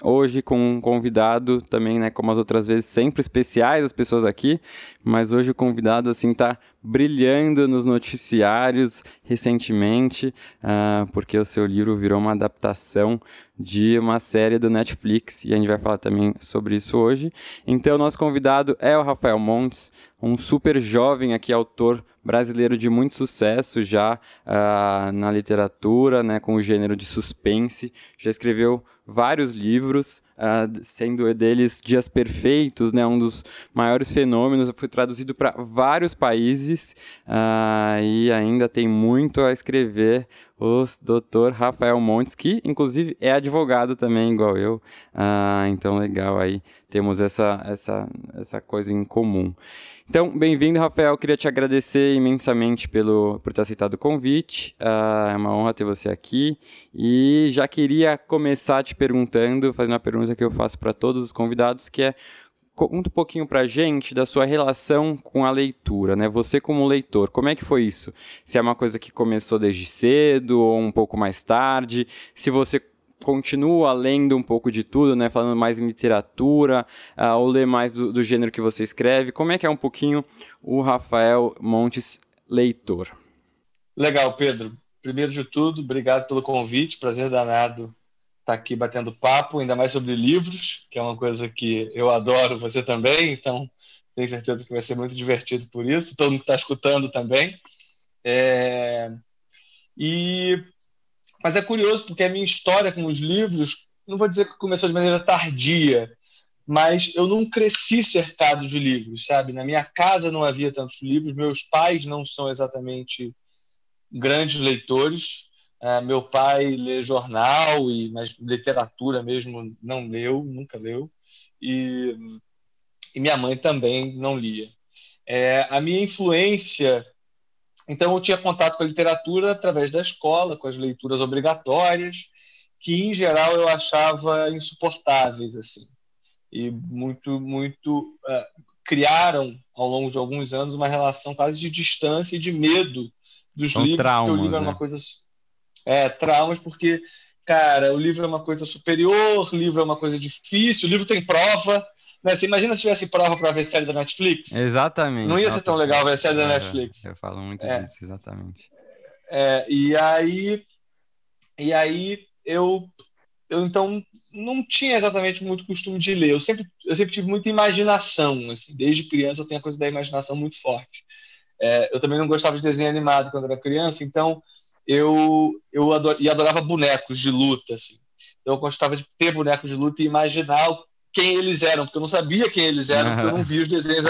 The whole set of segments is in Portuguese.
Hoje com um convidado também, né, como as outras vezes, sempre especiais as pessoas aqui, mas hoje o convidado assim tá brilhando nos noticiários recentemente, uh, porque o seu livro virou uma adaptação de uma série do Netflix e a gente vai falar também sobre isso hoje. Então, nosso convidado é o Rafael Montes, um super jovem aqui, autor brasileiro de muito sucesso já uh, na literatura, né, com o gênero de suspense. Já escreveu vários livros, uh, sendo deles Dias Perfeitos, né, um dos maiores fenômenos. Foi traduzido para vários países uh, e ainda tem muito a escrever. O doutor Rafael Montes, que inclusive é advogado também, igual eu. Uh, então, legal aí, temos essa, essa, essa coisa em comum. Então, bem-vindo, Rafael. Queria te agradecer imensamente pelo, por ter aceitado o convite. Uh, é uma honra ter você aqui. E já queria começar te perguntando, fazendo uma pergunta que eu faço para todos os convidados, que é conta um pouquinho pra gente da sua relação com a leitura, né? Você como leitor, como é que foi isso? Se é uma coisa que começou desde cedo ou um pouco mais tarde? Se você continua lendo um pouco de tudo, né? Falando mais em literatura, uh, ou lê mais do, do, gênero que você escreve. Como é que é um pouquinho o Rafael Montes leitor? Legal, Pedro. Primeiro de tudo, obrigado pelo convite. Prazer danado estar aqui batendo papo, ainda mais sobre livros, que é uma coisa que eu adoro, você também. Então, tenho certeza que vai ser muito divertido por isso. Todo mundo está escutando também. É... E mas é curioso porque a minha história com os livros, não vou dizer que começou de maneira tardia, mas eu não cresci cercado de livros, sabe? Na minha casa não havia tantos livros, meus pais não são exatamente grandes leitores. Uh, meu pai lê jornal, e, mas literatura mesmo não leu, nunca leu. E, e minha mãe também não lia. É, a minha influência então, eu tinha contato com a literatura através da escola, com as leituras obrigatórias, que em geral eu achava insuportáveis assim. E muito, muito uh, criaram ao longo de alguns anos uma relação quase de distância e de medo dos São livros, traumas, porque o livro né? uma coisa é traumas porque cara, o livro é uma coisa superior, o livro é uma coisa difícil, o livro tem prova, né? Você imagina se tivesse prova para ver série da Netflix? Exatamente. Não ia Nossa, ser tão legal ver série da é, Netflix. Eu falo muito é, disso, exatamente. É, e aí, e aí eu, eu então não tinha exatamente muito costume de ler. Eu sempre, eu sempre tive muita imaginação. Assim, desde criança eu tenho a coisa da imaginação muito forte. É, eu também não gostava de desenho animado quando era criança, então eu eu ador, e adorava bonecos de luta. Assim. Eu gostava de ter bonecos de luta e imaginar quem eles eram, porque eu não sabia quem eles eram, porque eu não vi os desenhos,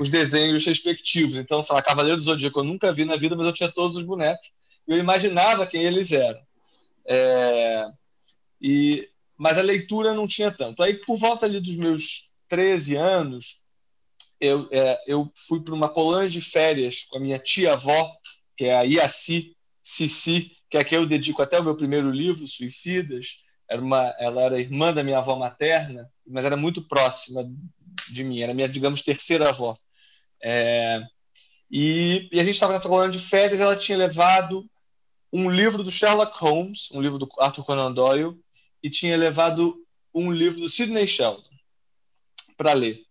os desenhos respectivos. Então, sei lá, Cavaleiro do Zodíaco eu nunca vi na vida, mas eu tinha todos os bonecos. E eu imaginava quem eles eram. É... E... Mas a leitura não tinha tanto. Aí, por volta ali dos meus 13 anos, eu, é, eu fui para uma colônia de férias com a minha tia-avó, que é a Iaci Cici, que é que eu dedico até o meu primeiro livro, Suicidas, era uma, ela era irmã da minha avó materna, mas era muito próxima de mim, era minha, digamos, terceira avó. É, e, e, a gente estava nessa colônia de férias, ela tinha levado um livro do Sherlock Holmes, um livro do Arthur Conan Doyle, e tinha levado um livro do Sidney Sheldon para ler.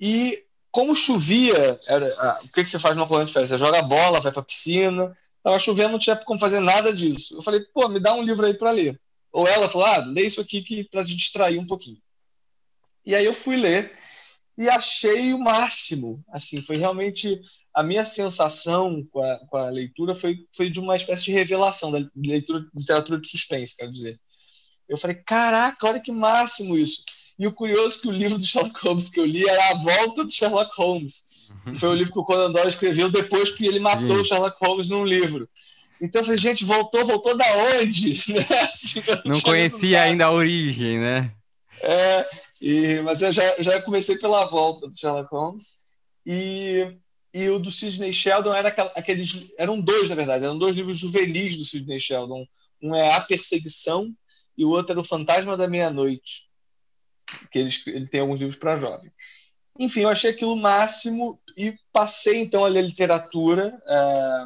E como chovia, era, o que, que você faz numa colônia de férias? Você joga bola, vai para a piscina. Tava chovendo, não tinha como fazer nada disso. Eu falei, pô, me dá um livro aí para ler. Ou ela falou, ah, lê isso aqui que para te distrair um pouquinho. E aí eu fui ler e achei o máximo. Assim, foi realmente a minha sensação com a, com a leitura foi, foi de uma espécie de revelação da leitura literatura de suspense, quero dizer. Eu falei, caraca, olha que máximo isso. E o curioso é que o livro do Sherlock Holmes que eu li era A Volta do Sherlock Holmes. Foi o livro que o Conan Doyle escreveu depois que ele matou Sim. o Sherlock Holmes num livro. Então eu falei, gente, voltou, voltou da onde? Né? Não, não conhecia ainda a origem, né? É, e, mas eu já, já comecei pela volta do Sherlock Holmes. E, e o do Sidney Sheldon era aqueles. Eram dois, na verdade, eram dois livros juvenis do Sidney Sheldon. Um é A Perseguição e o outro era O Fantasma da Meia-Noite. Que ele, ele tem alguns livros para jovem. Enfim, eu achei aquilo máximo e passei então a ler literatura. É,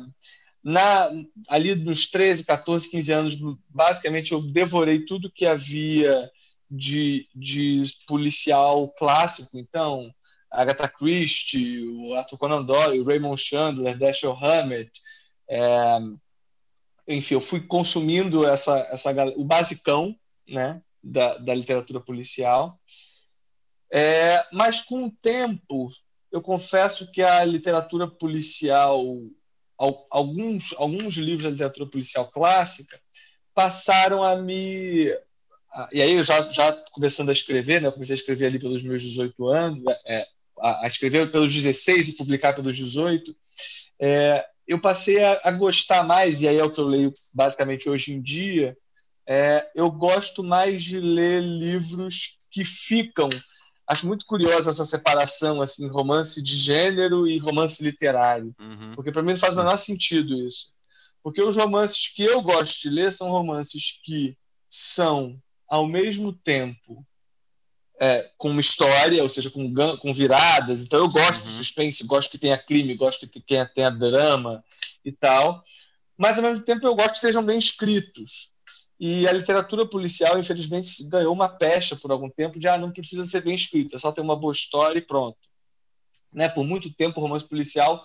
na, ali nos 13, 14, 15 anos, basicamente eu devorei tudo que havia de, de policial clássico. Então, Agatha Christie, o Arthur Conan Doyle, Raymond Chandler, Dashiell Hammett. É, enfim, eu fui consumindo essa, essa, o basicão né, da, da literatura policial. É, mas com o tempo, eu confesso que a literatura policial, alguns, alguns livros da literatura policial clássica, passaram a me. E aí, já, já começando a escrever, né, eu comecei a escrever ali pelos meus 18 anos, é, a, escrever pelos 16 e publicar pelos 18, é, eu passei a, a, gostar mais, e aí é o que eu leio basicamente hoje em dia, é, eu gosto mais de ler livros que ficam. Acho muito curiosa essa separação, assim, romance de gênero e romance literário, uhum. porque para mim não faz o menor sentido isso. Porque os romances que eu gosto de ler são romances que são, ao mesmo tempo, é, com uma história, ou seja, com, com viradas. Então eu gosto uhum. de suspense, gosto que tenha crime, gosto que tenha, tenha drama e tal. Mas ao mesmo tempo eu gosto que sejam bem escritos. E a literatura policial, infelizmente, ganhou uma pecha por algum tempo de ah, não precisa ser bem escrita, só ter uma boa história e pronto. Né? Por muito tempo, o romance policial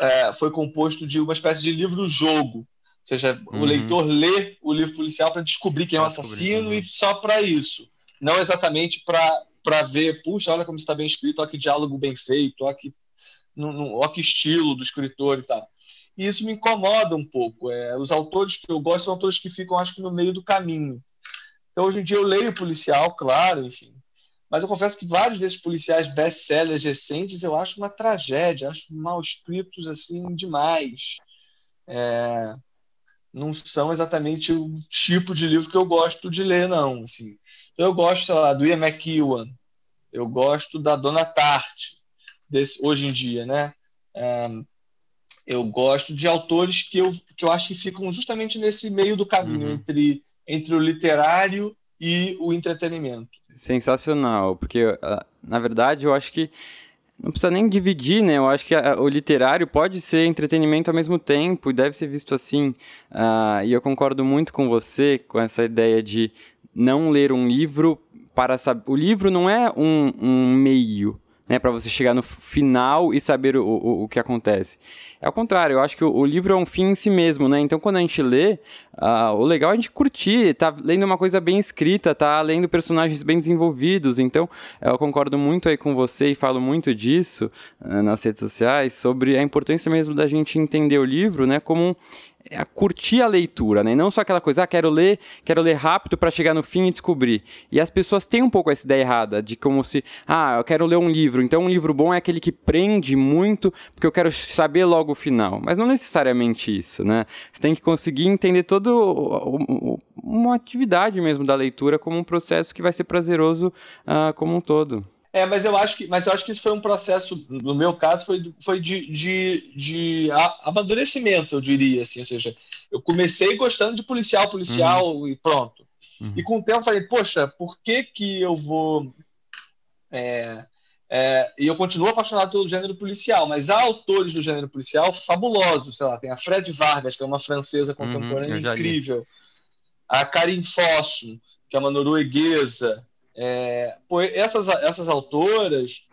é, foi composto de uma espécie de livro-jogo. Ou seja, uhum. o leitor lê o livro policial para descobrir quem é o assassino e só para isso não exatamente para ver, puxa, olha como está bem escrito, olha que diálogo bem feito, olha que, no, no, olha que estilo do escritor e tal. E isso me incomoda um pouco. É, os autores que eu gosto são autores que ficam, acho que, no meio do caminho. Então, hoje em dia, eu leio policial, claro, enfim. Mas eu confesso que vários desses policiais best-sellers recentes eu acho uma tragédia, acho mal escritos assim demais. É, não são exatamente o tipo de livro que eu gosto de ler, não. Assim. Então, eu gosto, sei lá, do Ian McEwan, eu gosto da Dona Tarte, desse, hoje em dia, né? É, eu gosto de autores que eu, que eu acho que ficam justamente nesse meio do caminho uhum. entre, entre o literário e o entretenimento. Sensacional, porque ah, na verdade eu acho que não precisa nem dividir, né? Eu acho que a, o literário pode ser entretenimento ao mesmo tempo e deve ser visto assim. Uh, e eu concordo muito com você com essa ideia de não ler um livro para saber. O livro não é um, um meio né, para você chegar no final e saber o, o, o, que acontece. É ao contrário, eu acho que o, o, livro é um fim em si mesmo, né? Então, quando a gente lê, uh, o legal é a gente curtir, tá lendo uma coisa bem escrita, tá lendo personagens bem desenvolvidos. Então, eu concordo muito aí com você e falo muito disso uh, nas redes sociais sobre a importância mesmo da gente entender o livro, né, como é curtir a leitura, né? Não só aquela coisa, ah, quero ler, quero ler rápido para chegar no fim e descobrir. E as pessoas têm um pouco essa ideia errada de como se, ah, eu quero ler um livro, então um livro bom é aquele que prende muito, porque eu quero saber logo o final. Mas não necessariamente isso, né? Você tem que conseguir entender toda uma atividade mesmo da leitura como um processo que vai ser prazeroso uh, como um todo. É, mas eu acho que, mas eu acho que isso foi um processo, no meu caso, foi, foi de, de, de amadurecimento, eu diria, assim, ou seja, eu comecei gostando de policial, policial uhum. e pronto. Uhum. E com o tempo eu falei, poxa, por que que eu vou... É, é, e eu continuo apaixonado pelo gênero policial, mas há autores do gênero policial fabulosos, sei lá, tem a Fred Vargas, que é uma francesa uhum, contemporânea uhum, incrível, a Karin Fosso, que é uma norueguesa, é, essas, essas autoras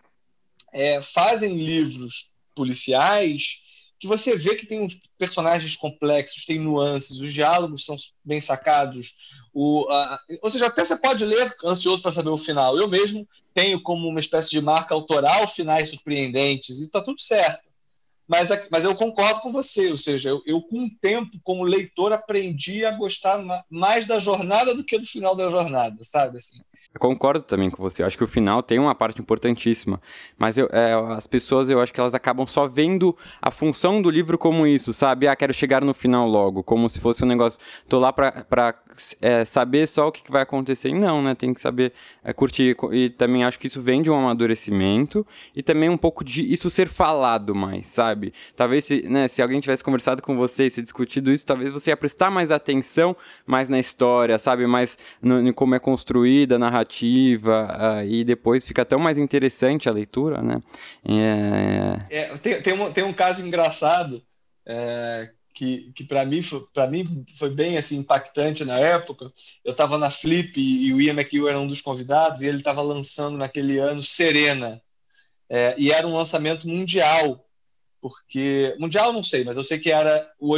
é, fazem livros policiais que você vê que tem uns personagens complexos, tem nuances, os diálogos são bem sacados. O, a, ou seja, até você pode ler ansioso para saber o final. Eu mesmo tenho como uma espécie de marca autoral finais surpreendentes e está tudo certo. Mas, mas eu concordo com você, ou seja, eu, eu, com o tempo, como leitor, aprendi a gostar mais da jornada do que do final da jornada, sabe? Assim, concordo também com você. Eu acho que o final tem uma parte importantíssima. Mas eu, é, as pessoas, eu acho que elas acabam só vendo a função do livro como isso, sabe? Ah, quero chegar no final logo. Como se fosse um negócio. Tô lá pra, pra é, saber só o que vai acontecer. Não, né? Tem que saber é, curtir. E também acho que isso vem de um amadurecimento. E também um pouco de isso ser falado mais, sabe? Talvez se, né, se alguém tivesse conversado com você e se discutido isso, talvez você ia prestar mais atenção mais na história, sabe? Mais no, no como é construída a narrativa. Uh, e depois fica tão mais interessante a leitura, né? É... é tem, tem, um, tem um caso engraçado. É, que, que para mim, para mim foi bem assim impactante na época. Eu estava na Flip e o Ian McHugh era um dos convidados e ele estava lançando naquele ano Serena. É, e era um lançamento mundial, porque mundial não sei, mas eu sei que era o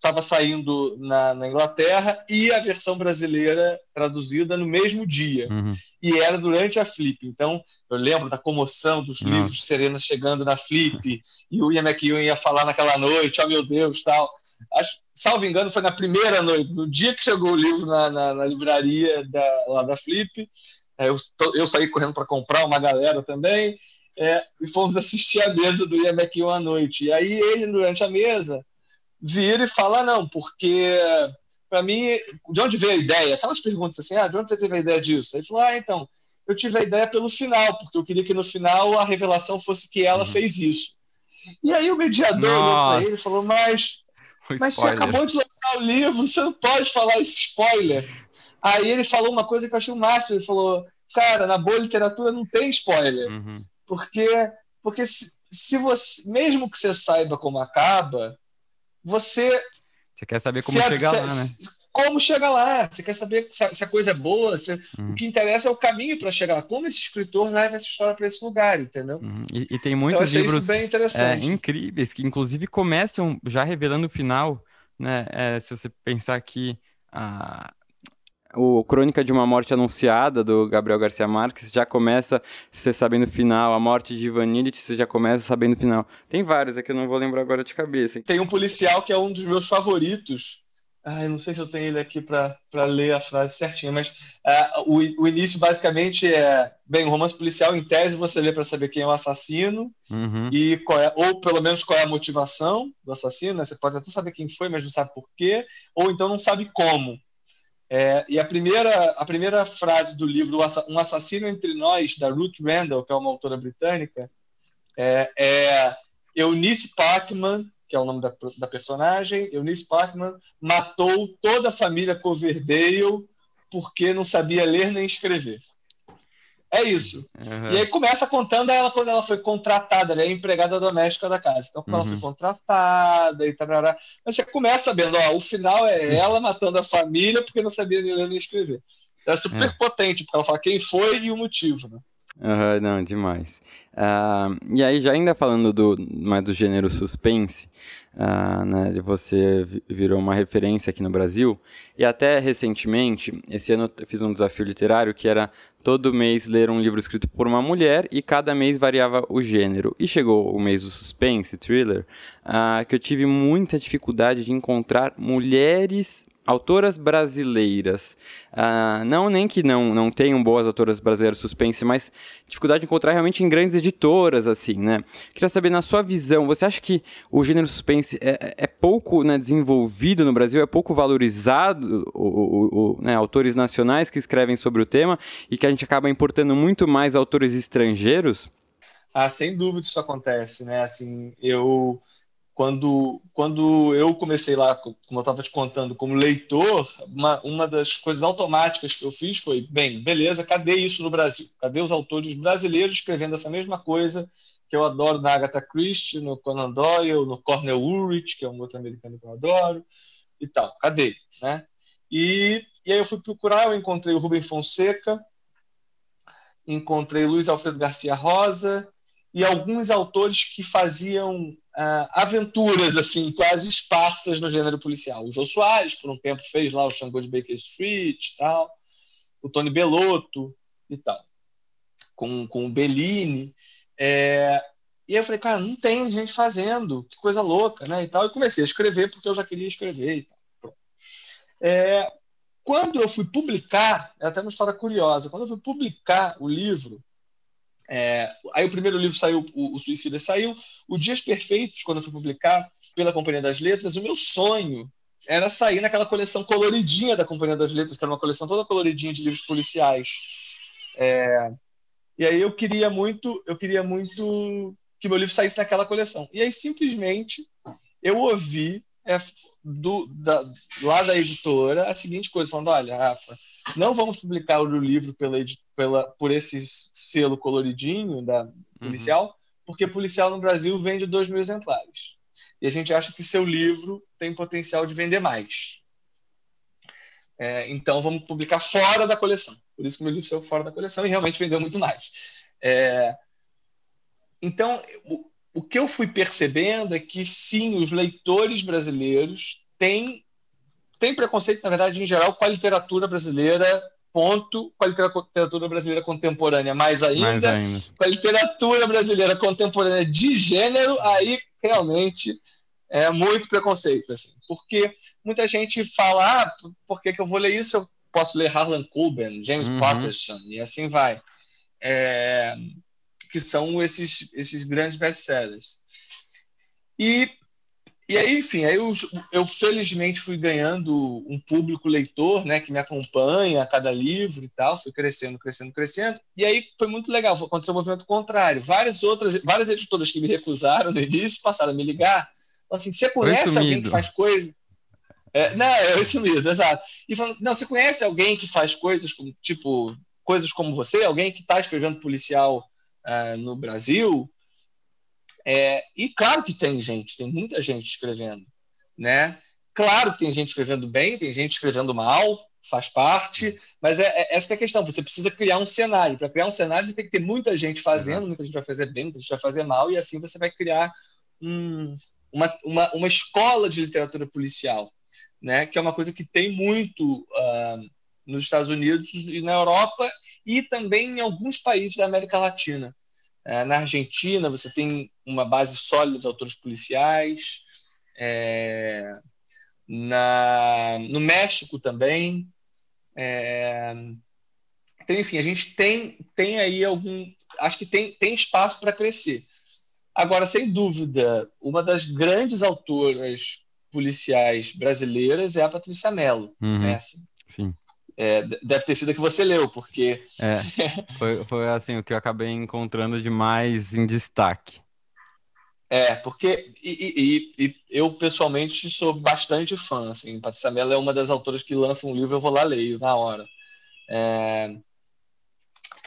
estava saindo na, na, Inglaterra e a versão brasileira traduzida no mesmo dia. Uhum. E era durante a Flip. Então, eu lembro da comoção dos Nossa. livros de Serena chegando na Flip, e o Ian McEwan ia falar naquela noite, oh meu Deus, tal. Acho, salvo engano, foi na primeira noite, no dia que chegou o livro na, na, na livraria da, lá da Flip. É, eu, eu saí correndo para comprar, uma galera também, é, e fomos assistir a mesa do Ian McEwan à noite. E aí ele, durante a mesa, vira e fala, não, porque para mim, de onde veio a ideia? Aquelas perguntas assim, ah, de onde você teve a ideia disso? Ele falou, ah, então, eu tive a ideia pelo final, porque eu queria que no final a revelação fosse que ela uhum. fez isso. E aí o mediador Nossa. olhou para ele e falou, mas, mas você acabou de lançar o livro, você não pode falar esse spoiler. Aí ele falou uma coisa que eu achei o máximo, ele falou, cara, na boa literatura não tem spoiler, uhum. porque, porque se, se você, mesmo que você saiba como acaba, você. Você quer saber como chegar lá, né? Como chegar lá? Você quer saber se a coisa é boa? Se, uhum. O que interessa é o caminho para chegar lá. Como esse escritor leva essa história para esse lugar, entendeu? Uhum. E, e, tem muitos livros é, incríveis que, inclusive, começam já revelando o final. Né? É, se você pensar que a, o Crônica de uma Morte Anunciada, do Gabriel Garcia Marques, já começa você sabendo o final. A Morte de Ivan Illich, você já começa sabendo o final. Tem vários aqui, eu não vou lembrar agora de cabeça. Tem um policial que é um dos meus favoritos. Eu não sei se eu tenho ele aqui para ler a frase certinha, mas uh, o, o início basicamente é: bem, o romance policial, em tese, você lê para saber quem é o assassino uhum. e qual é, ou pelo menos qual é a motivação do assassino. Né? Você pode até saber quem foi, mas não sabe por quê, ou então não sabe como. É, e a primeira, a primeira frase do livro Um Assassino Entre Nós, da Ruth Randall, que é uma autora britânica, é, é Eunice Parkman, que é o nome da, da personagem, Eunice Parkman matou toda a família Coverdale porque não sabia ler nem escrever. É isso. Uhum. E aí começa contando ela quando ela foi contratada, ela é empregada doméstica da casa. Então, quando uhum. ela foi contratada e tal. Você começa sabendo, ó, o final é ela matando a família porque não sabia nem ler nem escrever. Então, é super é. potente, porque ela fala quem foi e o motivo, né? Uhum, não, demais. Uh, e aí, já ainda falando do, mais do gênero suspense, uh, né, você virou uma referência aqui no Brasil, e até recentemente, esse ano eu fiz um desafio literário que era todo mês ler um livro escrito por uma mulher e cada mês variava o gênero. E chegou o mês do suspense, thriller, uh, que eu tive muita dificuldade de encontrar mulheres autoras brasileiras. Uh, não nem que não, não tenham boas autoras brasileiras suspense, mas dificuldade de encontrar realmente em grandes editoras, assim, né? Queria saber, na sua visão, você acha que o gênero suspense é, é pouco né, desenvolvido no Brasil, é pouco valorizado, o, o, o né, autores nacionais que escrevem sobre o tema, e que a gente acaba importando muito mais autores estrangeiros? Ah, sem dúvida isso acontece, né? Assim, eu quando, quando eu comecei lá, como eu estava te contando, como leitor, uma, uma das coisas automáticas que eu fiz foi: bem, beleza, cadê isso no Brasil? Cadê os autores brasileiros escrevendo essa mesma coisa que eu adoro na Agatha Christie, no Conan Doyle, no Cornel Urich, que é um outro americano que eu adoro, e tal? Cadê? Né? E, e aí eu fui procurar, eu encontrei o Rubem Fonseca, encontrei Luiz Alfredo Garcia Rosa e alguns autores que faziam uh, aventuras assim quase esparsas no gênero policial. O Jô Soares, por um tempo, fez lá o Xangô de Baker Street tal, o Tony Belotto e tal, com, com o Bellini. É, e eu falei, cara, não tem gente fazendo, que coisa louca, né? E tal. E comecei a escrever porque eu já queria escrever e tal. É, quando eu fui publicar, é até uma história curiosa, quando eu fui publicar o livro, é, aí o primeiro livro saiu, o, o Suicida saiu, o Dias Perfeitos, quando eu fui publicar pela Companhia das Letras, o meu sonho era sair naquela coleção coloridinha da Companhia das Letras, que era uma coleção toda coloridinha de livros policiais. É, e aí eu queria muito, eu queria muito que meu livro saísse naquela coleção. E aí simplesmente eu ouvi é, do, da, lá da editora a seguinte coisa, falando, olha, Rafa, não vamos publicar o livro pela, pela, por esse selo coloridinho da uhum. policial, uhum. porque policial no Brasil vende dois mil exemplares. E a gente acha que seu livro tem potencial de vender mais. É, então vamos publicar fora da coleção. Por isso que o meu livro saiu fora da coleção e realmente vendeu muito mais. É, então, o, o que eu fui percebendo é que sim, os leitores brasileiros têm, têm preconceito, na verdade, em geral, com a literatura brasileira, ponto, com a literatura brasileira contemporânea, mais ainda, mais ainda. com a literatura brasileira contemporânea de gênero, aí realmente é muito preconceito, assim, porque muita gente fala, ah, por que, que eu vou ler isso? Eu posso ler Harlan Coben, James uhum. Patterson, e assim vai. É, que são esses, esses grandes best-sellers. E, e aí, enfim, aí eu, eu felizmente fui ganhando um público leitor, né, que me acompanha a cada livro e tal, fui crescendo, crescendo, crescendo. E aí foi muito legal, aconteceu um movimento contrário. Várias outras, várias editoras que me recusaram no início passaram a me ligar. Assim, você conhece alguém que faz coisa? É, não, é sumido, exato. E falando, não, você conhece alguém que faz coisas como, tipo, coisas como você? Alguém que está escrevendo policial uh, no Brasil? É, e claro que tem gente, tem muita gente escrevendo, né? Claro que tem gente escrevendo bem, tem gente escrevendo mal, faz parte, mas é, é essa é a questão. Você precisa criar um cenário. Para criar um cenário, você tem que ter muita gente fazendo, muita gente vai fazer bem, muita gente vai fazer mal, e assim você vai criar um, uma, uma, uma escola de literatura policial né, que é uma coisa que tem muito uh, nos Estados Unidos e na Europa e também em alguns países da América Latina. Uh, na Argentina, você tem uma base sólida de autores policiais. É, na, no México também. É, então, enfim, a gente tem, tem aí algum. Acho que tem, tem espaço para crescer. Agora, sem dúvida, uma das grandes autoras policiais brasileiras é a Patrícia Mello. Uhum. Né? Assim, Sim. É, deve ter sido a que você leu, porque. É, foi, foi assim o que eu acabei encontrando de mais em destaque. É, porque e, e, e, eu pessoalmente sou bastante fã. Assim, Patrícia Mello é uma das autoras que lança um livro, eu vou lá leio na hora. É,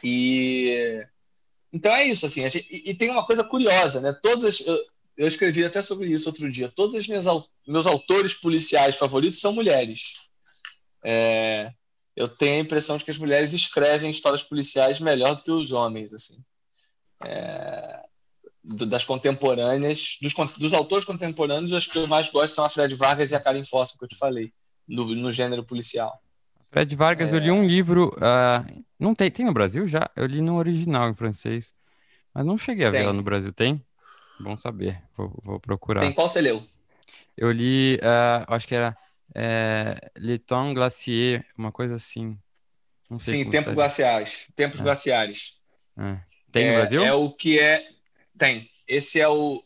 e então é isso, assim. Gente, e, e, tem uma coisa curiosa, né? Todas as, eu, eu escrevi até sobre isso outro dia. Todos os meus, meus autores policiais favoritos são mulheres. É, eu tenho a impressão de que as mulheres escrevem histórias policiais melhor do que os homens, assim. É, das contemporâneas, dos, dos, autores contemporâneos, as que eu mais gosto são a Fred Vargas e a Karen Foster, que eu te falei, no, no gênero policial. Fred Vargas, é... eu li um livro, uh, não tem, tem no Brasil já? Eu li no original em francês, mas não cheguei a ver lá no Brasil, tem? Bom saber, vou, vou procurar. Tem qual você leu? Eu li, uh, acho que era é, Le Temps Glacier, uma coisa assim. Não sei Sim, Tempos tá Glaciares. Tempos é. Glaciares. É. Tem no é, Brasil? É o que é. Tem. Esse é o.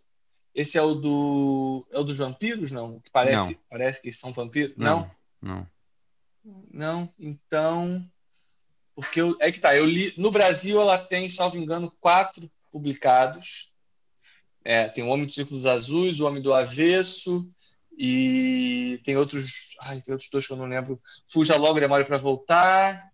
Esse é o do. É o dos vampiros, não? Que parece, não. parece que são vampiros? Não. Não. Não. não. Então. Porque eu, é que tá, eu li. No Brasil ela tem, salvo engano, quatro publicados. É, tem o Homem dos Círculos Azuis, o Homem do Avesso, e tem outros. Ai, tem outros dois que eu não lembro. Fuja logo, demore para voltar.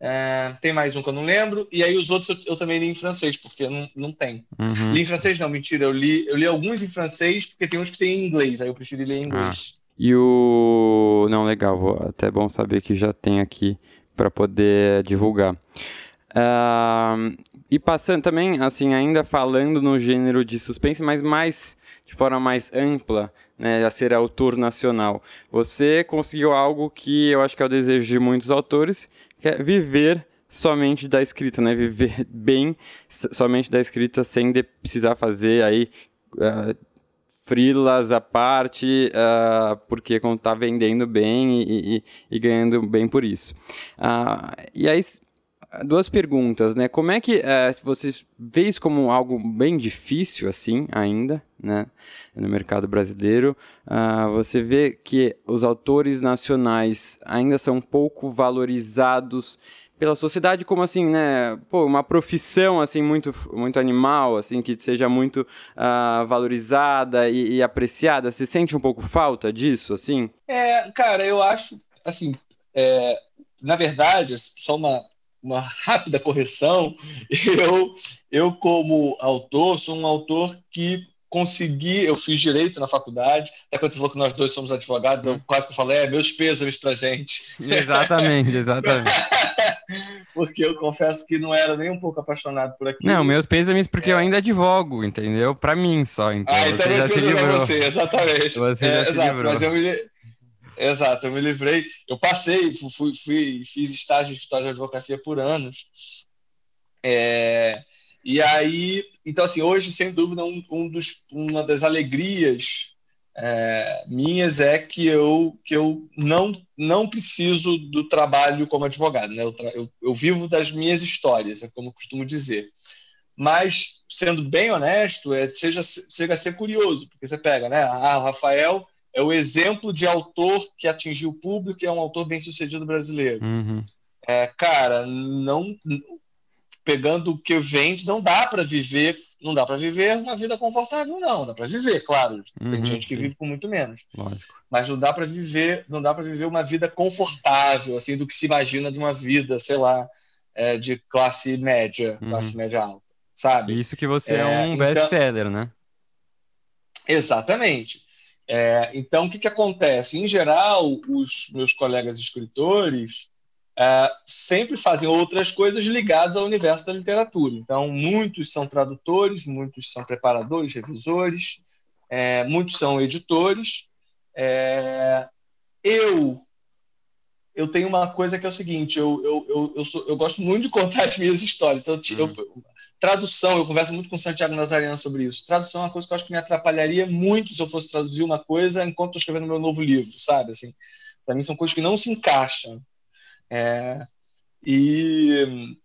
É, tem mais um que eu não lembro. E aí os outros eu, eu também li em francês, porque não, não tem. Uhum. Li em francês, não, mentira. Eu li, eu li alguns em francês, porque tem uns que tem em inglês. Aí eu preferi ler em inglês. Ah. E o. Não, legal. Até bom saber que já tem aqui para poder divulgar. Uh, e passando também, assim, ainda falando no gênero de suspense, mas mais de forma mais ampla, né, a ser autor nacional. Você conseguiu algo que eu acho que é o desejo de muitos autores, que é viver somente da escrita, né? Viver bem somente da escrita sem precisar fazer aí uh, frilas à parte, uh, porque está vendendo bem e, e, e, ganhando bem por isso. Uh, e aí, duas perguntas, né? Como é que uh, você vê isso como algo bem difícil, assim, ainda, né? No mercado brasileiro, uh, você vê que os autores nacionais ainda são pouco valorizados pela sociedade como assim, né, pô, uma profissão assim muito muito animal, assim que seja muito uh, valorizada e, e, apreciada. Você sente um pouco falta disso, assim? É, cara, eu acho, assim, é, na verdade, só uma uma rápida correção, eu eu como autor sou um autor que consegui, eu fiz direito na faculdade, até quando você falou que nós dois somos advogados, eu quase que falei, é, meus pêsames pra gente. Exatamente, exatamente. porque eu confesso que não era nem um pouco apaixonado por aquilo. Não, meus pêsames porque é. eu ainda advogo, entendeu? Para mim só, então. Ah, então você já se livrou. Você, exatamente. Você é, já exato, mas eu me Exato, eu me livrei. Eu passei, fui, fui fiz estágio de estágio de advocacia por anos. É, e aí, então assim, hoje sem dúvida um, um dos, uma das alegrias é, minhas é que eu, que eu não, não preciso do trabalho como advogado. Né? Eu, eu, eu, vivo das minhas histórias, é como eu costumo dizer. Mas, sendo bem honesto, é, seja, chega a ser curioso, porque você pega, né? Ah, o Rafael é o exemplo de autor que atingiu o público e é um autor bem sucedido brasileiro. Uhum. É, cara, não pegando o que vende, não dá para viver não dá para viver uma vida confortável, não. Dá para viver, claro. Tem uhum, gente que sim. vive com muito menos. Lógico. Mas não dá para viver, não dá para viver uma vida confortável, assim, do que se imagina de uma vida, sei lá, é, de classe média, uhum. classe média alta, sabe? Isso que você é, é um então... best-seller, né? Exatamente. É, então, o que, que acontece? Em geral, os meus colegas escritores uh, sempre fazem outras coisas ligadas ao universo da literatura. Então, muitos são tradutores, muitos são preparadores, revisores, é, muitos são editores. É, eu eu tenho uma coisa que é o seguinte, eu, eu, eu, eu, sou, eu gosto muito de contar as minhas histórias. Então, uhum. Tradução, eu converso muito com o Santiago Nazariano sobre isso. Tradução é uma coisa que eu acho que me atrapalharia muito se eu fosse traduzir uma coisa enquanto estou escrevendo meu novo livro, sabe? Assim, para mim são coisas que não se encaixam. É, e,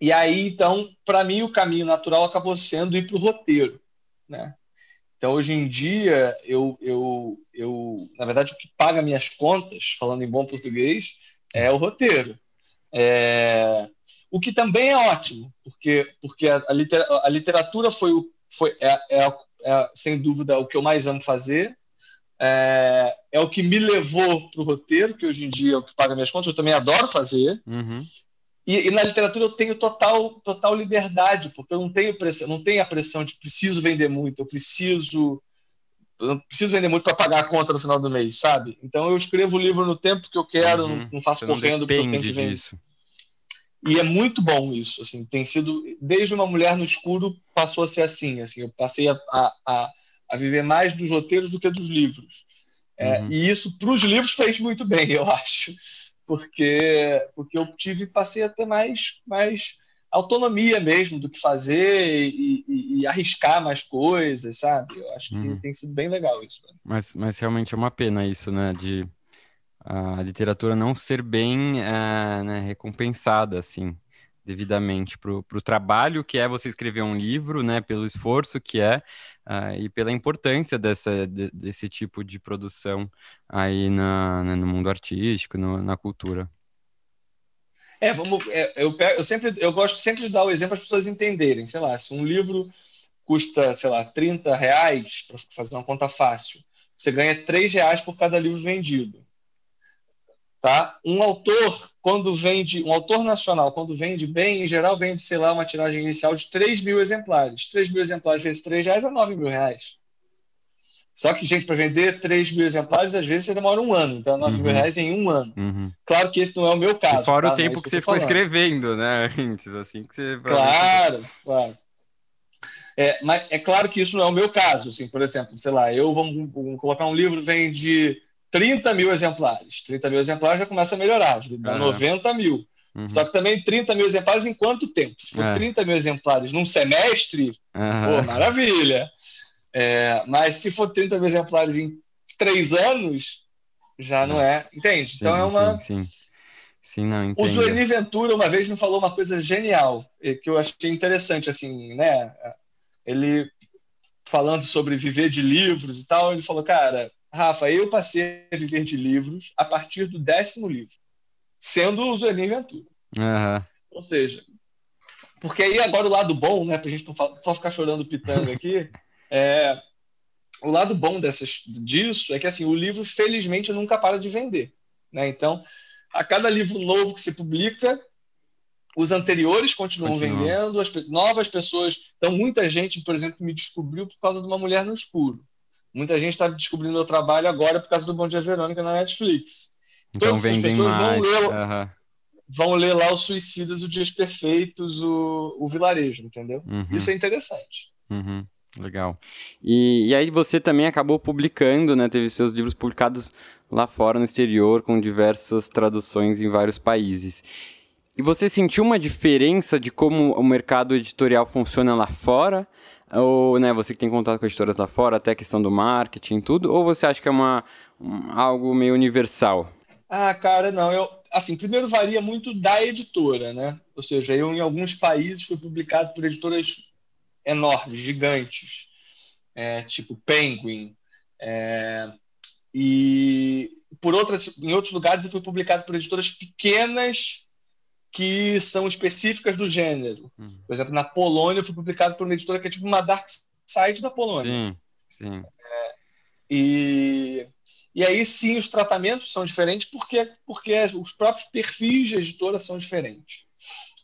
e aí, então, para mim, o caminho natural acabou sendo ir para o roteiro. Né? Então, hoje em dia, eu, eu, eu, na verdade, o que paga minhas contas, falando em bom português, é o roteiro. É, o que também é ótimo, porque, porque a, a literatura foi, o, foi é, é, é, sem dúvida, o que eu mais amo fazer, é, é o que me levou para o roteiro, que hoje em dia é o que paga minhas contas, eu também adoro fazer. Uhum. E, e, na literatura eu tenho total, total liberdade, porque eu não tenho pressão, não tenho a pressão de preciso vender muito, eu preciso eu preciso vender muito para pagar a conta no final do mês, sabe? Então eu escrevo o livro no tempo que eu quero, uhum. não, não, faço Você correndo porque eu tenho que vender. Disso. E é muito bom isso, assim, tem sido desde uma mulher no escuro passou a ser assim, assim, eu passei a, a a viver mais dos roteiros do que dos livros. É, uhum. E isso para os livros fez muito bem, eu acho, porque porque eu tive passei a ter mais mais autonomia mesmo do que fazer e, e, e arriscar mais coisas, sabe? Eu acho que uhum. tem sido bem legal isso. Mas mas realmente é uma pena isso, né? De a literatura não ser bem uh, né, recompensada assim devidamente para o trabalho que é você escrever um livro, né, pelo esforço que é uh, e pela importância dessa, de, desse tipo de produção aí na, né, no mundo artístico, no, na cultura. É, vamos, é, eu, eu sempre eu gosto sempre de dar o exemplo para as pessoas entenderem, sei lá, se um livro custa, sei lá, 30 reais, para fazer uma conta fácil, você ganha 3 reais por cada livro vendido. Tá? Um autor, quando vende, um autor nacional, quando vende bem, em geral vende, sei lá, uma tiragem inicial de 3 mil exemplares. 3 mil exemplares vezes 3 reais é 9 mil reais. Só que, gente, para vender 3 mil exemplares, às vezes você demora um ano. Então, 9 uhum. mil reais em um ano. Uhum. Claro que esse não é o meu caso. E fora tá? o tempo é que, que você ficou falando. escrevendo, né? Antes, assim que você. Claro, claro. É, mas é claro que isso não é o meu caso. Assim, por exemplo, sei lá, eu vou, vou colocar um livro, vem de 30 mil exemplares. 30 mil exemplares já começa a melhorar, dá uhum. 90 mil. Uhum. Só que também 30 mil exemplares em quanto tempo? Se for é. 30 mil exemplares num semestre, uhum. pô, maravilha. É, mas se for 30 mil exemplares em três anos, já não é. Entende? Então sim, é uma. Sim, sim. sim não, o Zueni Ventura uma vez me falou uma coisa genial, que eu achei interessante, assim, né? Ele falando sobre viver de livros e tal, ele falou, cara, Rafa, eu passei a viver de livros a partir do décimo livro, sendo o Zueni Ventura. Uhum. Ou seja, porque aí agora o lado bom, né, pra gente não só ficar chorando pitanga aqui, é, o lado bom dessas, disso é que assim o livro felizmente nunca para de vender, né? Então, a cada livro novo que se publica, os anteriores continuam Continua. vendendo, as novas pessoas, então muita gente, por exemplo, me descobriu por causa de uma mulher no escuro. Muita gente está descobrindo meu trabalho agora por causa do Bom Dia Verônica na Netflix. Então Todas vendem pessoas mais. Vão ler, uhum. vão ler lá os Suicidas, os Dias Perfeitos, o, o Vilarejo, entendeu? Uhum. Isso é interessante. Uhum. Legal. E, e aí você também acabou publicando, né? Teve seus livros publicados lá fora, no exterior, com diversas traduções em vários países. E você sentiu uma diferença de como o mercado editorial funciona lá fora? Ou, né, você que tem contato com editoras lá fora, até a questão do marketing tudo? Ou você acha que é uma, um, algo meio universal? Ah, cara, não. Eu, assim, primeiro varia muito da editora, né? Ou seja, eu em alguns países fui publicado por editoras enormes, gigantes, é, tipo Penguin. É, e por outras, em outros lugares eu fui publicado por editoras pequenas que são específicas do gênero. Hum. Por exemplo, na Polônia fui publicado por uma editora que é tipo uma dark side da Polônia. Sim, sim. É, e, e aí sim os tratamentos são diferentes porque, porque os próprios perfis de editora são diferentes.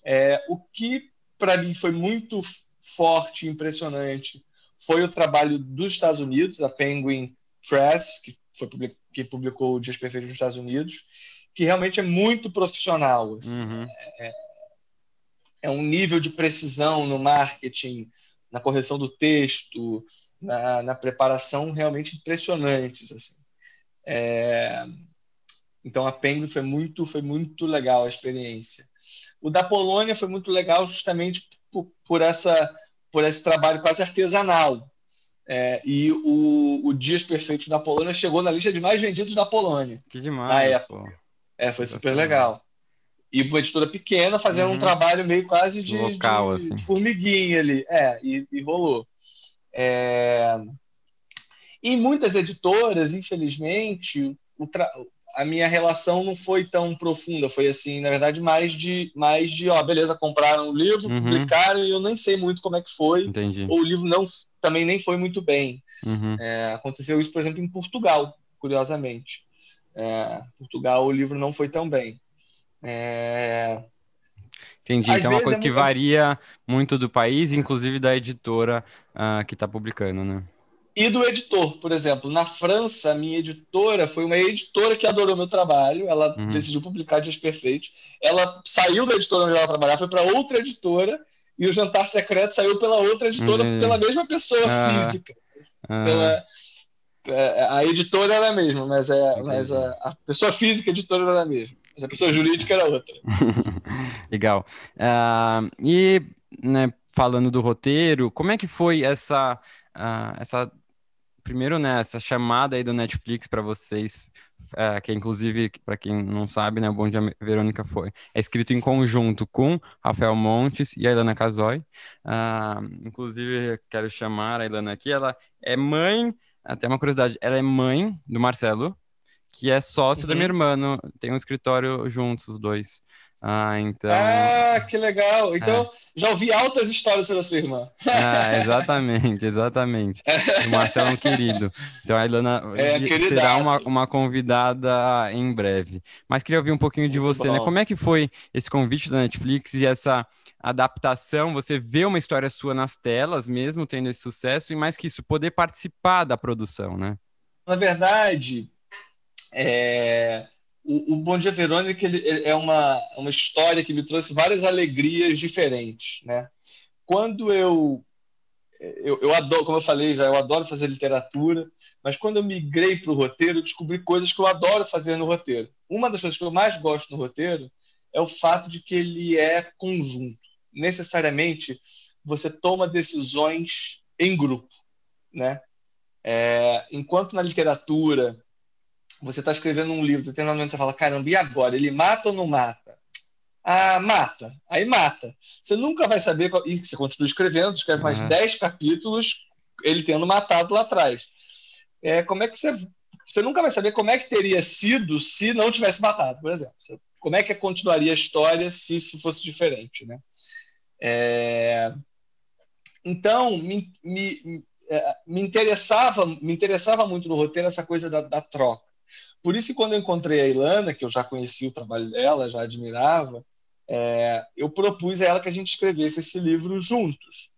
É, o que para mim foi muito forte, impressionante, foi o trabalho dos Estados Unidos, a Penguin Press, que, foi, que publicou o Dias Perfeitos nos Estados Unidos, que realmente é muito profissional. Assim, uhum. é, é, um nível de precisão no marketing, na correção do texto, na, na preparação realmente impressionantes. Assim. É, então a Penguin foi muito, foi muito legal a experiência. O da Polônia foi muito legal justamente por, por essa por esse trabalho quase artesanal. É, e o, o, Dias Perfeitos da Polônia chegou na lista de mais vendidos da Polônia. Que demais. Na época. Pô. É, foi super legal. E uma editora pequena fazendo uhum. um trabalho meio quase de, Local, de, assim. de formiguinha ali. É, e, e rolou. É... Em muitas editoras, infelizmente, tra a minha relação não foi tão profunda, foi assim, na verdade, mais de, mais de ó, beleza, compraram o livro, uhum. publicaram e eu nem sei muito como é que foi. Entendi. Ou o livro não, também nem foi muito bem. Uhum. É, aconteceu isso, por exemplo, em Portugal, curiosamente. É, Portugal, o livro não foi tão bem. É... Entendi. Às então é uma coisa é que varia muito do país, inclusive da editora uh, que está publicando, né? e do editor, por exemplo. Na França, a minha editora foi uma editora que adorou meu trabalho, ela uhum. decidiu publicar Dias Perfeitos. Ela saiu da editora onde ela trabalhava, foi para outra editora, e o Jantar Secreto saiu pela outra editora, uhum. pela mesma pessoa ah. física. Ah. Pela, a editora era a mesma, mas, é, mas a, a, pessoa física a editora era a mesma. Mas a pessoa jurídica era outra. Legal. Uh, e né, falando do roteiro, como é que foi essa, uh, essa primeiro, né, essa chamada aí do Netflix para vocês, é, que inclusive, para quem não sabe, né, o Bom Dia Verônica foi, é escrito em conjunto com Rafael Montes e a Ilana Casoy. Ah, inclusive, quero chamar a Ilana aqui, ela é mãe, até uma curiosidade, ela é mãe do Marcelo, que é sócio uhum. da minha irmã, no, tem um escritório juntos, os dois. Ah, então. Ah, que legal! Então, é. já ouvi altas histórias sobre a sua irmã. Ah, exatamente, exatamente. O Marcelo é um querido. Então, a Ilana é, será uma, uma convidada em breve. Mas queria ouvir um pouquinho de você, né? Como é que foi esse convite da Netflix e essa adaptação? Você vê uma história sua nas telas, mesmo tendo esse sucesso, e mais que isso, poder participar da produção, né? Na verdade, é o, o Bom Dia Verônica ele, é uma, uma história que me trouxe várias alegrias diferentes, né? Quando eu, eu, eu adoro, como eu falei já, eu adoro fazer literatura, mas quando eu migrei para o roteiro, eu descobri coisas que eu adoro fazer no roteiro. Uma das coisas que eu mais gosto no roteiro é o fato de que ele é conjunto. Necessariamente, você toma decisões em grupo. né? É, enquanto na literatura você está escrevendo um livro, determinado momento você fala, caramba, e agora? Ele mata ou não mata? Ah, mata. Aí mata. Você nunca vai saber. E você continua escrevendo, escreve mais uhum. 10 capítulos, ele tendo matado lá atrás. É, como é que você. Você nunca vai saber como é que teria sido se não tivesse matado, por exemplo. Como é que continuaria a história se isso fosse diferente, né? É... Então, me, me, é, me, interessava, me interessava muito no roteiro essa coisa da, da troca. Por isso que quando eu encontrei a Ilana, que eu já conhecia o trabalho dela, já admirava, é, eu propus a ela que a gente escrevesse esse livro juntos.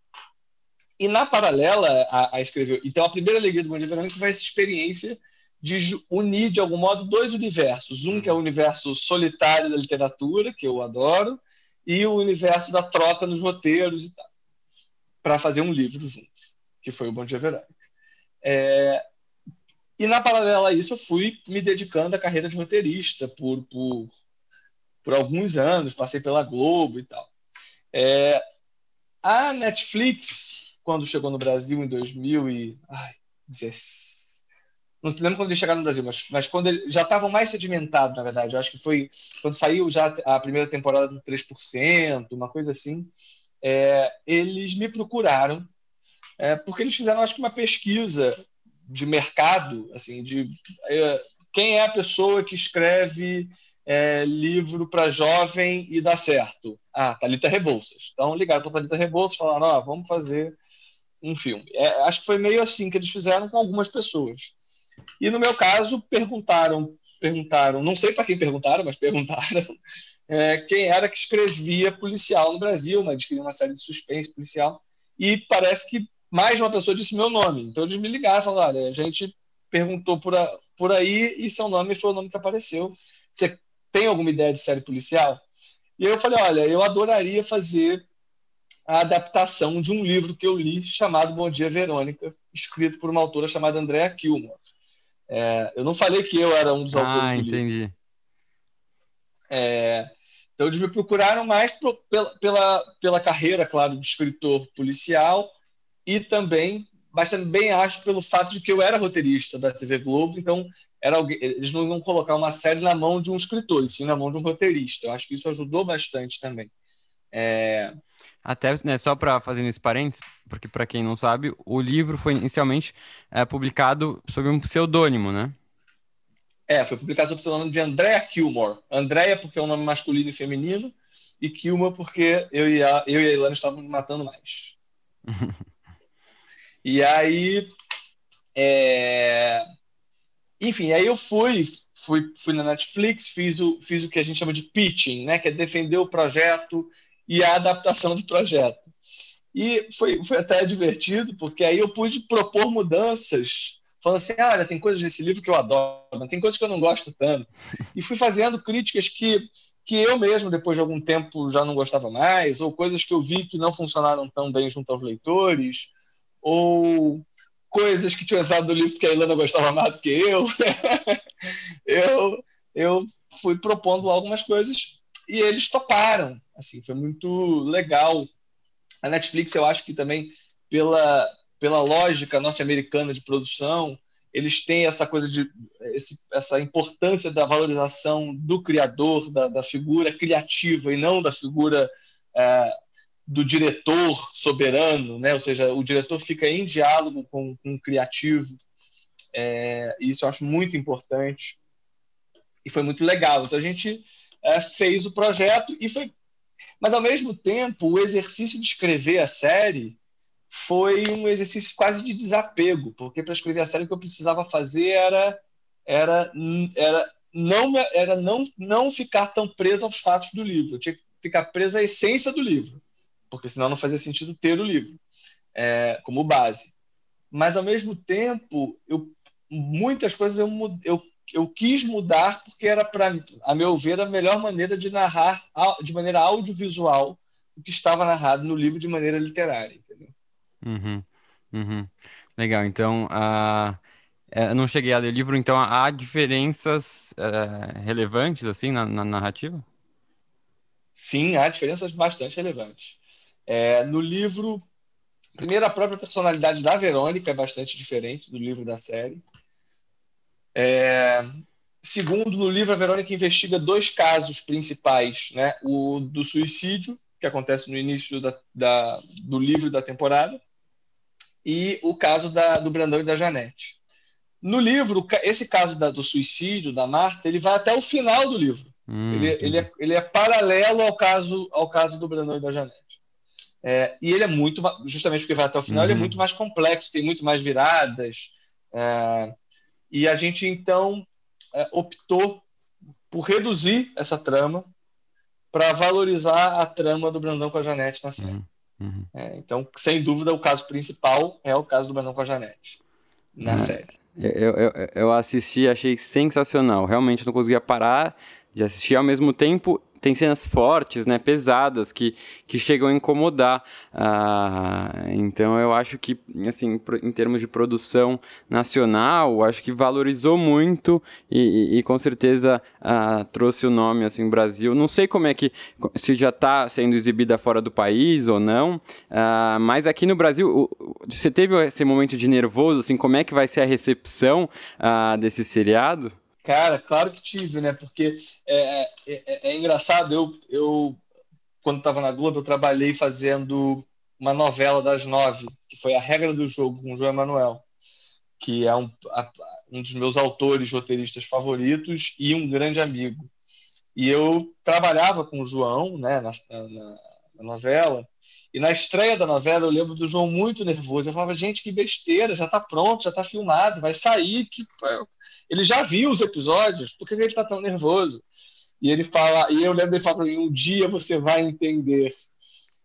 E na paralela a, a escrever. Então, a primeira alegria do Bom Dia foi essa experiência de unir, de algum modo, dois universos. Um que é o universo solitário da literatura, que eu adoro, e o universo da troca nos roteiros e tal, para fazer um livro juntos, que foi o Bom Dia Verônica. É, e na paralela a isso, eu fui me dedicando à carreira de roteirista por, por, por alguns anos, passei pela Globo e tal. É, a Netflix, quando chegou no Brasil em 2016, não lembro quando eles chegaram no Brasil, mas, mas quando eles já estavam mais sedimentados, na verdade. Eu acho que foi quando saiu já a primeira temporada do 3%, uma coisa assim. É, eles me procuraram é, porque eles fizeram, acho que, uma pesquisa de mercado, assim, de é, quem é a pessoa que escreve é, livro para jovem e dá certo. Ah, Talita Rebouças. Então ligaram para Talita Rebouças, falaram, ó, oh, vamos fazer um filme. É, acho que foi meio assim que eles fizeram com algumas pessoas. E no meu caso, perguntaram, perguntaram, não sei para quem perguntaram, mas perguntaram é, quem era que escrevia policial no Brasil, mas queria uma série de suspense policial. E parece que mais uma pessoa disse meu nome. Então eles me ligaram e falaram: olha, a gente perguntou por, a, por aí e seu nome foi o nome que apareceu. Você tem alguma ideia de série policial? E eu falei: olha, eu adoraria fazer a adaptação de um livro que eu li chamado Bom Dia Verônica, escrito por uma autora chamada Andrea Kilmore. É, eu não falei que eu era um dos autores ah, entendi. É, então eles me procuraram mais pro, pela, pela, pela carreira, claro, de escritor policial e também, mas também acho pelo fato de que eu era roteirista da TV Globo, então era alguém, eles não iam colocar uma série na mão de um escritor, e sim na mão de um roteirista. Eu acho que isso ajudou bastante também. É, até, né, só para fazer esse parênteses, porque para quem não sabe, o livro foi inicialmente é, publicado sob um pseudônimo, né? É, foi publicado sob o pseudônimo de Andrea Kilmore. Andrea porque é um nome masculino e feminino, e Kilmore porque eu e a, eu e a Ilana estavam matando mais. e aí, é... enfim, aí eu fui, fui, fui na Netflix, fiz o, fiz o que a gente chama de pitching, né, que é defender o projeto e a adaptação do projeto. E foi, foi até divertido, porque aí eu pude propor mudanças, falando assim: ah, olha, tem coisas nesse livro que eu adoro, mas tem coisas que eu não gosto tanto. E fui fazendo críticas que, que eu mesmo, depois de algum tempo, já não gostava mais, ou coisas que eu vi que não funcionaram tão bem junto aos leitores, ou coisas que tinham entrado no livro que a Ilana gostava mais do que eu. eu, eu fui propondo algumas coisas e eles toparam. Assim, foi muito legal. A Netflix, eu acho que também pela pela lógica norte-americana de produção, eles têm essa coisa de esse, essa importância da valorização do criador, da, da figura criativa e não da figura é, do diretor soberano, né? Ou seja, o diretor fica em diálogo com, com o criativo. É, isso eu acho muito importante e foi muito legal. Então a gente é, fez o projeto e foi. Mas, ao mesmo tempo, o exercício de escrever a série foi um exercício quase de desapego, porque para escrever a série o que eu precisava fazer era, era, era, não, era não, não ficar tão preso aos fatos do livro. Eu tinha que ficar preso à essência do livro, porque senão não fazia sentido ter o livro é, como base. Mas, ao mesmo tempo, eu, muitas coisas eu, eu eu quis mudar porque era, para a meu ver, a melhor maneira de narrar de maneira audiovisual o que estava narrado no livro de maneira literária, entendeu? Uhum, uhum. Legal, então, uh, eu não cheguei a ler o livro, então há diferenças uh, relevantes, assim, na, na, narrativa? Sim, há diferenças bastante relevantes. É, no livro, Primeiro, a própria personalidade da Verônica é bastante diferente do livro da série. É... Segundo, no livro, a Verônica investiga dois casos principais: né? o do suicídio, que acontece no início da, da do livro da temporada, e o caso da, do Brandão e da Janete. No livro, esse caso da, do suicídio da Marta, ele vai até o final do livro. Hum, ele, ele, é, ele é paralelo ao caso, ao caso do Brandão e da Janete. É, e ele é muito, justamente porque vai até o final, uhum. ele é uhum. muito mais complexo, tem muito mais viradas. É, e a gente, então, é, optou por reduzir essa trama para valorizar a trama do Brandão com a Janete na série. Uhum. Uhum. É, então, sem dúvida, o caso principal é o caso do Brandão com a Janete na é, série. Eu, eu, eu assisti, achei sensacional. Realmente não conseguia parar de assistir ao mesmo tempo tem cenas fortes, né, pesadas, que, que chegam a incomodar. Ah, então eu acho que, assim, em termos de produção nacional, acho que valorizou muito e, e, e com certeza ah, trouxe o nome, assim, Brasil. Não sei como é que, se já está sendo exibida fora do país ou não, ah, mas aqui no Brasil, você teve esse momento de nervoso, assim, como é que vai ser a recepção ah, desse seriado? Cara, claro que tive, né? Porque é, é, é, é engraçado. Eu, eu quando estava na Globo, eu trabalhei fazendo uma novela das nove, que foi A Regra do Jogo, com o João Emanuel, que é um, a, um dos meus autores roteiristas favoritos e um grande amigo. E eu trabalhava com o João né, na, na, na novela, e na estreia da novela eu lembro do João muito nervoso. Eu falava, gente, que besteira, já está pronto, já está filmado, vai sair. Que... Ele já viu os episódios, por que ele está tão nervoso? E ele fala, e eu lembro dele falar para mim, um dia você vai entender.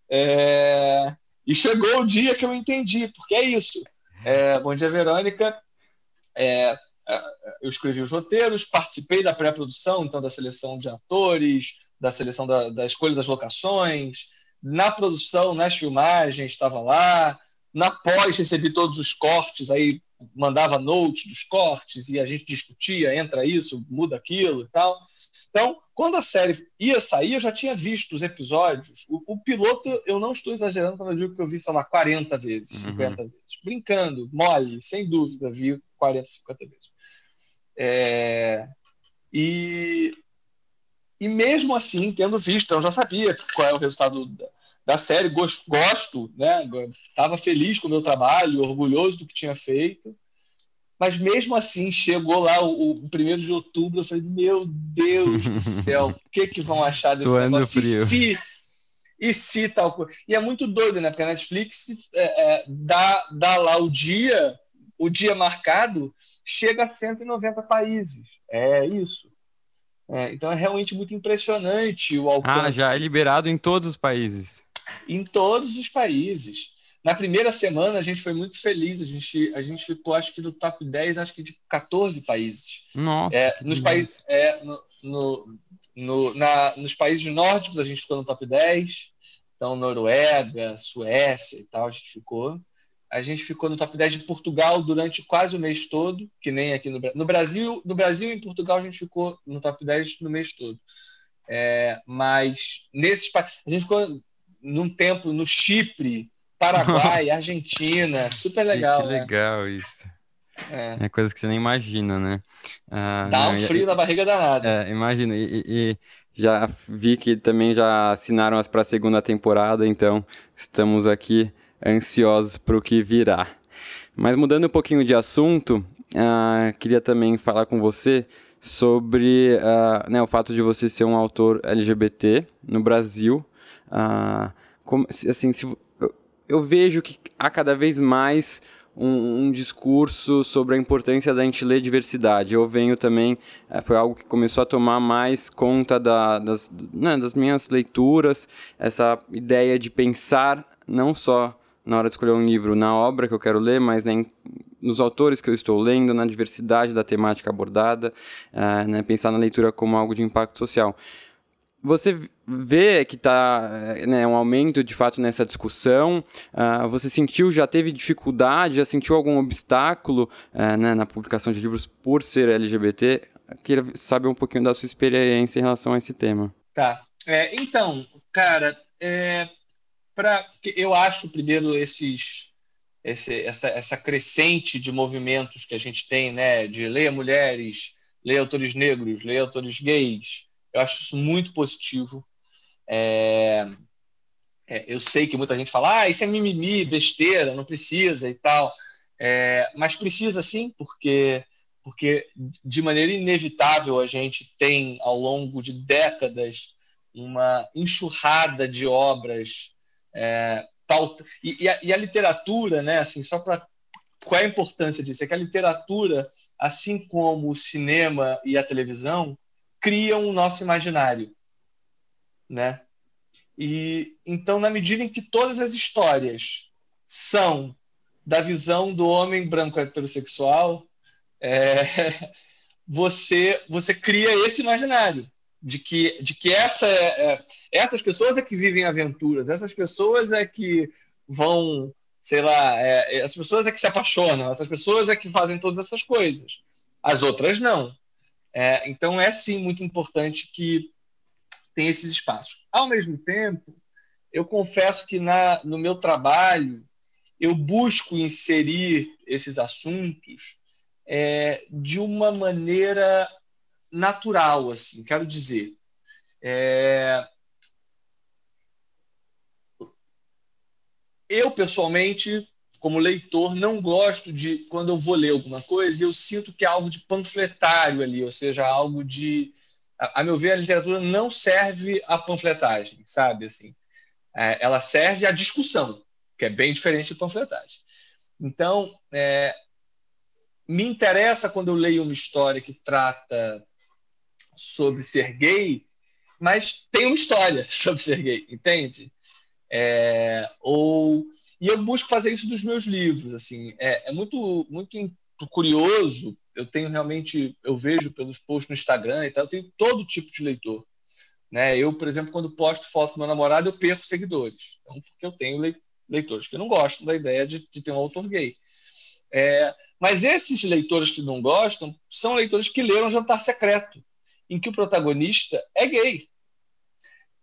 É... E chegou o dia que eu entendi, porque é isso. É, Bom dia, Verônica. É, é, eu escrevi os roteiros, participei da pré-produção, então da seleção de atores, da seleção da, da escolha das locações, na produção, nas filmagens, estava lá. Na pós, recebi todos os cortes, aí mandava notes dos cortes e a gente discutia, entra isso, muda aquilo e tal. Então, quando a série ia sair, eu já tinha visto os episódios. O, o piloto, eu não estou exagerando quando eu digo que eu vi, sei lá, 40 vezes, uhum. 50 vezes. Brincando, mole, sem dúvida, vi 40, 50 vezes. É... E e mesmo assim, tendo visto, eu já sabia qual é o resultado da, da série, gosto, gosto né? Estava feliz com o meu trabalho, orgulhoso do que tinha feito. Mas mesmo assim, chegou lá o, o primeiro de outubro, eu falei, meu Deus do céu, o que, que vão achar desse Suando negócio? Frio. E se, e se tal coisa? E é muito doido, né? Porque a Netflix é, é, dá, dá lá o dia, o dia marcado, chega a 190 países. É isso. É, então é realmente muito impressionante o alcance. Ah, já é liberado em todos os países. Em todos os países. Na primeira semana a gente foi muito feliz, a gente, a gente ficou acho que no top 10, acho que de 14 países. Nossa. É, nos, países, é, no, no, no, na, nos países nórdicos a gente ficou no top 10, então Noruega, Suécia e tal, a gente ficou. A gente ficou no top 10 de Portugal durante quase o mês todo, que nem aqui no, no Brasil. No Brasil e em Portugal a gente ficou no top 10 no mês todo. É, mas nesses a gente ficou num tempo no Chipre, Paraguai, Argentina, super legal. Que, que né? legal isso. É. é. coisa que você nem imagina, né? Ah, Dá não, um frio e, na barriga danada. É, imagina. E, e, já vi que também já assinaram as para a segunda temporada, então estamos aqui ansiosos para o que virá. Mas mudando um pouquinho de assunto, uh, queria também falar com você sobre uh, né, o fato de você ser um autor LGBT no Brasil. Uh, como, assim, se, eu, eu, vejo que há cada vez mais um, um, discurso sobre a importância da gente ler diversidade. Eu venho também, uh, foi algo que começou a tomar mais conta da, das, né, das minhas leituras, essa ideia de pensar não só na hora de escolher um livro na obra que eu quero ler, mas né, nos autores que eu estou lendo, na diversidade da temática abordada, uh, né, pensar na leitura como algo de impacto social. Você vê que está né, um aumento de fato nessa discussão? Uh, você sentiu, já teve dificuldade, já sentiu algum obstáculo uh, né, na publicação de livros por ser LGBT? Queria saber um pouquinho da sua experiência em relação a esse tema. Tá. É, então, cara, é, para eu acho primeiro esses esse, essa, essa crescente de movimentos que a gente tem, né, de leia mulheres, leia autores negros, leia autores gays, eu acho isso muito positivo. É, é, eu sei que muita gente fala, ah, isso é mimimi, besteira, não precisa e tal, é, mas precisa sim, porque porque de maneira inevitável a gente tem ao longo de décadas uma enxurrada de obras é, tal, e, e, a, e, a, literatura, né, assim, só para qual é a importância disso? É que a literatura, assim como o cinema e a televisão, criam o nosso imaginário, né? E então, na medida em que todas as histórias são da visão do homem branco heterossexual, é, você você cria esse imaginário de que, de que essa é, é, essas pessoas é que vivem aventuras, essas pessoas é que vão, sei lá, é, essas pessoas é que se apaixonam, essas pessoas é que fazem todas essas coisas. As outras não. É, então é sim muito importante que tenha esses espaços. Ao mesmo tempo, eu confesso que na, no meu trabalho eu busco inserir esses assuntos é, de uma maneira natural, assim, quero dizer. É... Eu, pessoalmente, como leitor, não gosto de, quando eu vou ler alguma coisa, eu sinto que é algo de panfletário ali, ou seja, algo de. A, a meu ver, a literatura não serve à panfletagem, sabe? Assim, é, ela serve à discussão, que é bem diferente de panfletagem. Então, é, me interessa quando eu leio uma história que trata sobre ser gay, mas tem uma história sobre ser gay, entende? É, ou e eu busco fazer isso dos meus livros, assim, é, é muito muito curioso. Eu tenho realmente, eu vejo pelos posts no Instagram e tal, eu tenho todo tipo de leitor. Né? Eu, por exemplo, quando posto foto do meu namorado, eu perco seguidores. Então, porque eu tenho leitores que não gostam da ideia de, de ter um autor gay. É, mas esses leitores que não gostam são leitores que leram Jantar Secreto, em que o protagonista é gay.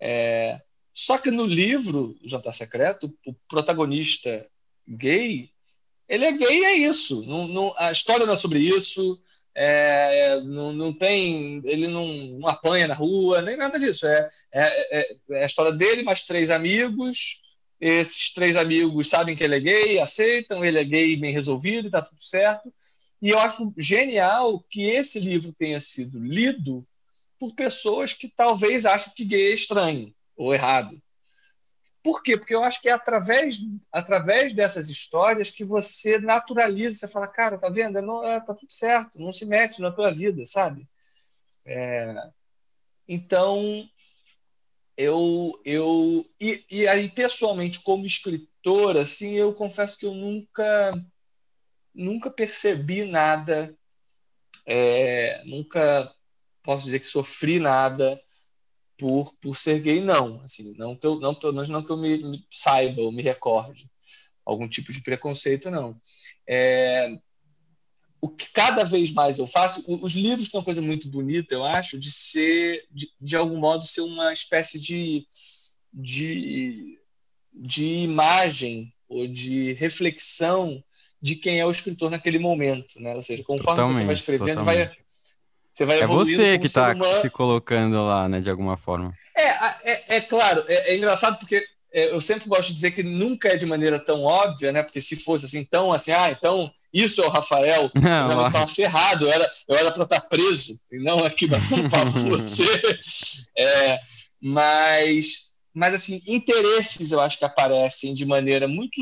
É, só que no livro Jantar Secreto, o protagonista gay, ele é gay é isso. Não, não, a história não é sobre isso. É, não, não tem, ele não, não, apanha na rua, nem nada disso. É, é, é, é, a história dele, mais três amigos. Esses três amigos sabem que ele é gay, aceitam, ele é gay bem resolvido, está tudo certo. E eu acho genial que esse livro tenha sido lido por pessoas que talvez acham que gay é estranho ou errado. Por quê? Porque eu acho que é através, através dessas histórias que você naturaliza, você fala, cara, tá vendo? Não, é, tá tudo certo, não se mete na tua vida, sabe? É... Então, eu, eu e, e aí pessoalmente como escritor, assim, eu confesso que eu nunca, nunca percebi nada, é, nunca posso dizer que sofri nada por, por ser gay, não. Assim, não que eu, não, pelo menos não que eu me, me saiba ou me recorde algum tipo de preconceito, não. É, o que cada vez mais eu faço, os livros têm uma coisa muito bonita, eu acho, de ser, de, de algum modo, ser uma espécie de, de, de imagem ou de reflexão de quem é o escritor naquele momento, né? Ou seja, conforme totalmente, você vai escrevendo, totalmente. vai você vai É você que está se colocando lá, né, de alguma forma. É, é, é claro, é, é engraçado porque é, eu sempre gosto de dizer que nunca é de maneira tão óbvia, né? Porque se fosse assim, tão assim, ah, então isso é o Rafael, não, eu estava ferrado, eu era, para estar preso, e não aqui para você. É, mas, mas, assim, interesses eu acho que aparecem de maneira muito.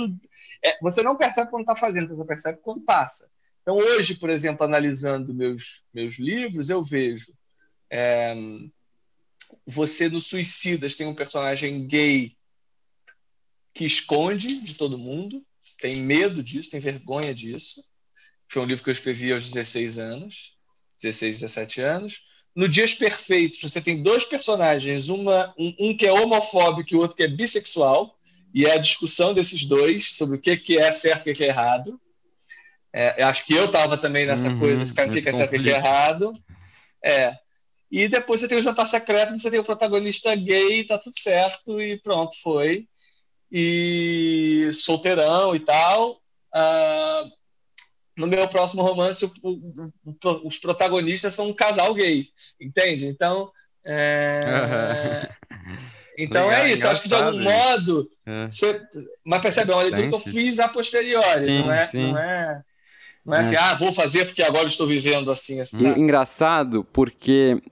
É, você não percebe quando está fazendo, você percebe quando passa. Então, hoje, por exemplo, analisando meus, meus livros, eu vejo é, você no Suicidas tem um personagem gay que esconde de todo mundo, tem medo disso, tem vergonha disso. Foi um livro que eu escrevi aos 16 anos, 16, 17 anos. No Dias Perfeitos, você tem dois personagens, uma, um, um que é homofóbico e o outro que é bissexual, e é a discussão desses dois sobre o que, que é certo e o que é errado. É, acho que eu estava também nessa uhum, coisa de cara, é certo e errado. É. E depois você tem o jantar secreto, você tem o protagonista gay, tá tudo certo, e pronto, foi. e solteirão e tal. Uh, no meu próximo romance, o, o, o, os protagonistas são um casal gay, entende? Então, é... então Legal, é isso. Acho que de algum modo, é. você... mas percebe, uma leitura que eu fiz a posteriori, sim, não é? Não é não é, assim, é. assim, ah, vou fazer porque agora estou vivendo assim. assim. Engraçado, porque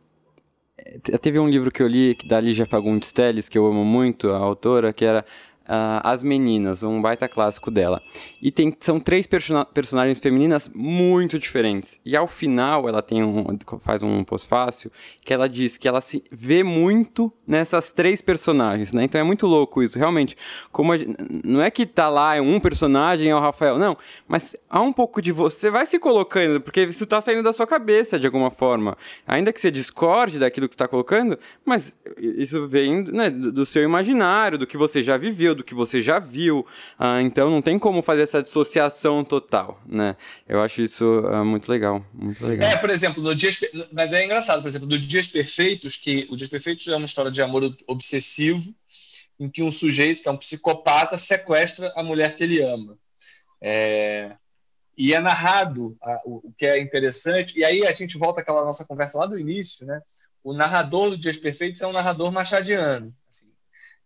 teve um livro que eu li da Lígia Fagundes Telles, que eu amo muito, a autora, que era uh, As Meninas, um baita clássico dela. E tem, são três person personagens femininas muito diferentes. E ao final, ela tem um, faz um pós-fácil que ela diz que ela se vê muito nessas três personagens, né? Então é muito louco isso, realmente. Como a, não é que tá lá é um personagem é o Rafael, não. Mas há um pouco de você, vai se colocando, porque isso tá saindo da sua cabeça de alguma forma. Ainda que você discorde daquilo que está colocando, mas isso vem né, do seu imaginário, do que você já viveu, do que você já viu. Ah, então não tem como fazer essa dissociação total, né? Eu acho isso ah, muito legal, muito legal. É, por exemplo, no Dias, mas é engraçado, por exemplo, do Dias Perfeitos, que o Dias Perfeitos é uma história de amor obsessivo, em que um sujeito que é um psicopata sequestra a mulher que ele ama. É... E é narrado a, o, que é interessante, e aí a gente volta àquela nossa conversa lá do início, né? O narrador do Dias Perfeitos é um narrador machadiano. Assim,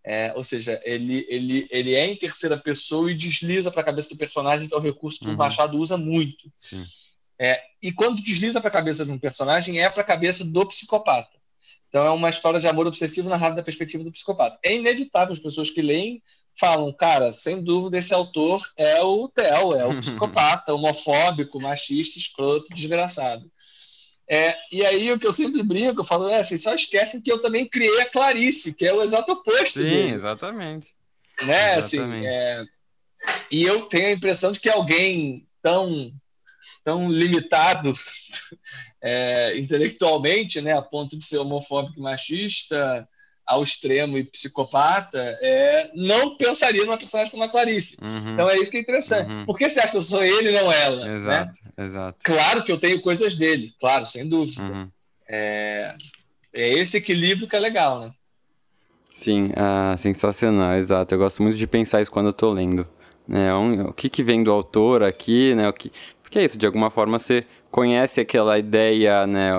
é, ou seja, ele, ele, ele é em terceira pessoa e desliza para a cabeça do personagem, que é o recurso que uhum. o Machado usa muito. É, e quando desliza para a cabeça de um personagem, é para a cabeça do psicopata. Então é uma história de amor obsessivo narrada da perspectiva do psicopata. É inevitável, as pessoas que leem falam, cara, sem dúvida esse autor é o Theo, é o psicopata, homofóbico, machista, escroto, desgraçado. É, e aí o que eu sempre brinco, eu falo, é, vocês só esquecem que eu também criei a Clarice, que é o exato oposto Sim, dele. exatamente. Né, assim, exatamente. assim, é, e eu tenho a impressão de que alguém tão, tão limitado é, intelectualmente, né, a ponto de ser homofóbico e machista, ao extremo e psicopata, é, não pensaria numa personagem como a Clarice. Uhum. Então é isso que é interessante. Uhum. Por que você acha que eu sou ele e não ela? Né? Exato, né? exato. Claro que eu tenho coisas dele, claro, sem dúvida. Uhum. É, é esse equilíbrio que é legal, né? Sim, ah, sensacional, exato. Eu gosto muito de pensar isso quando eu estou lendo. Né? O que, que vem do autor aqui, né? O que... Porque é isso, de alguma forma você conhece aquela ideia, né?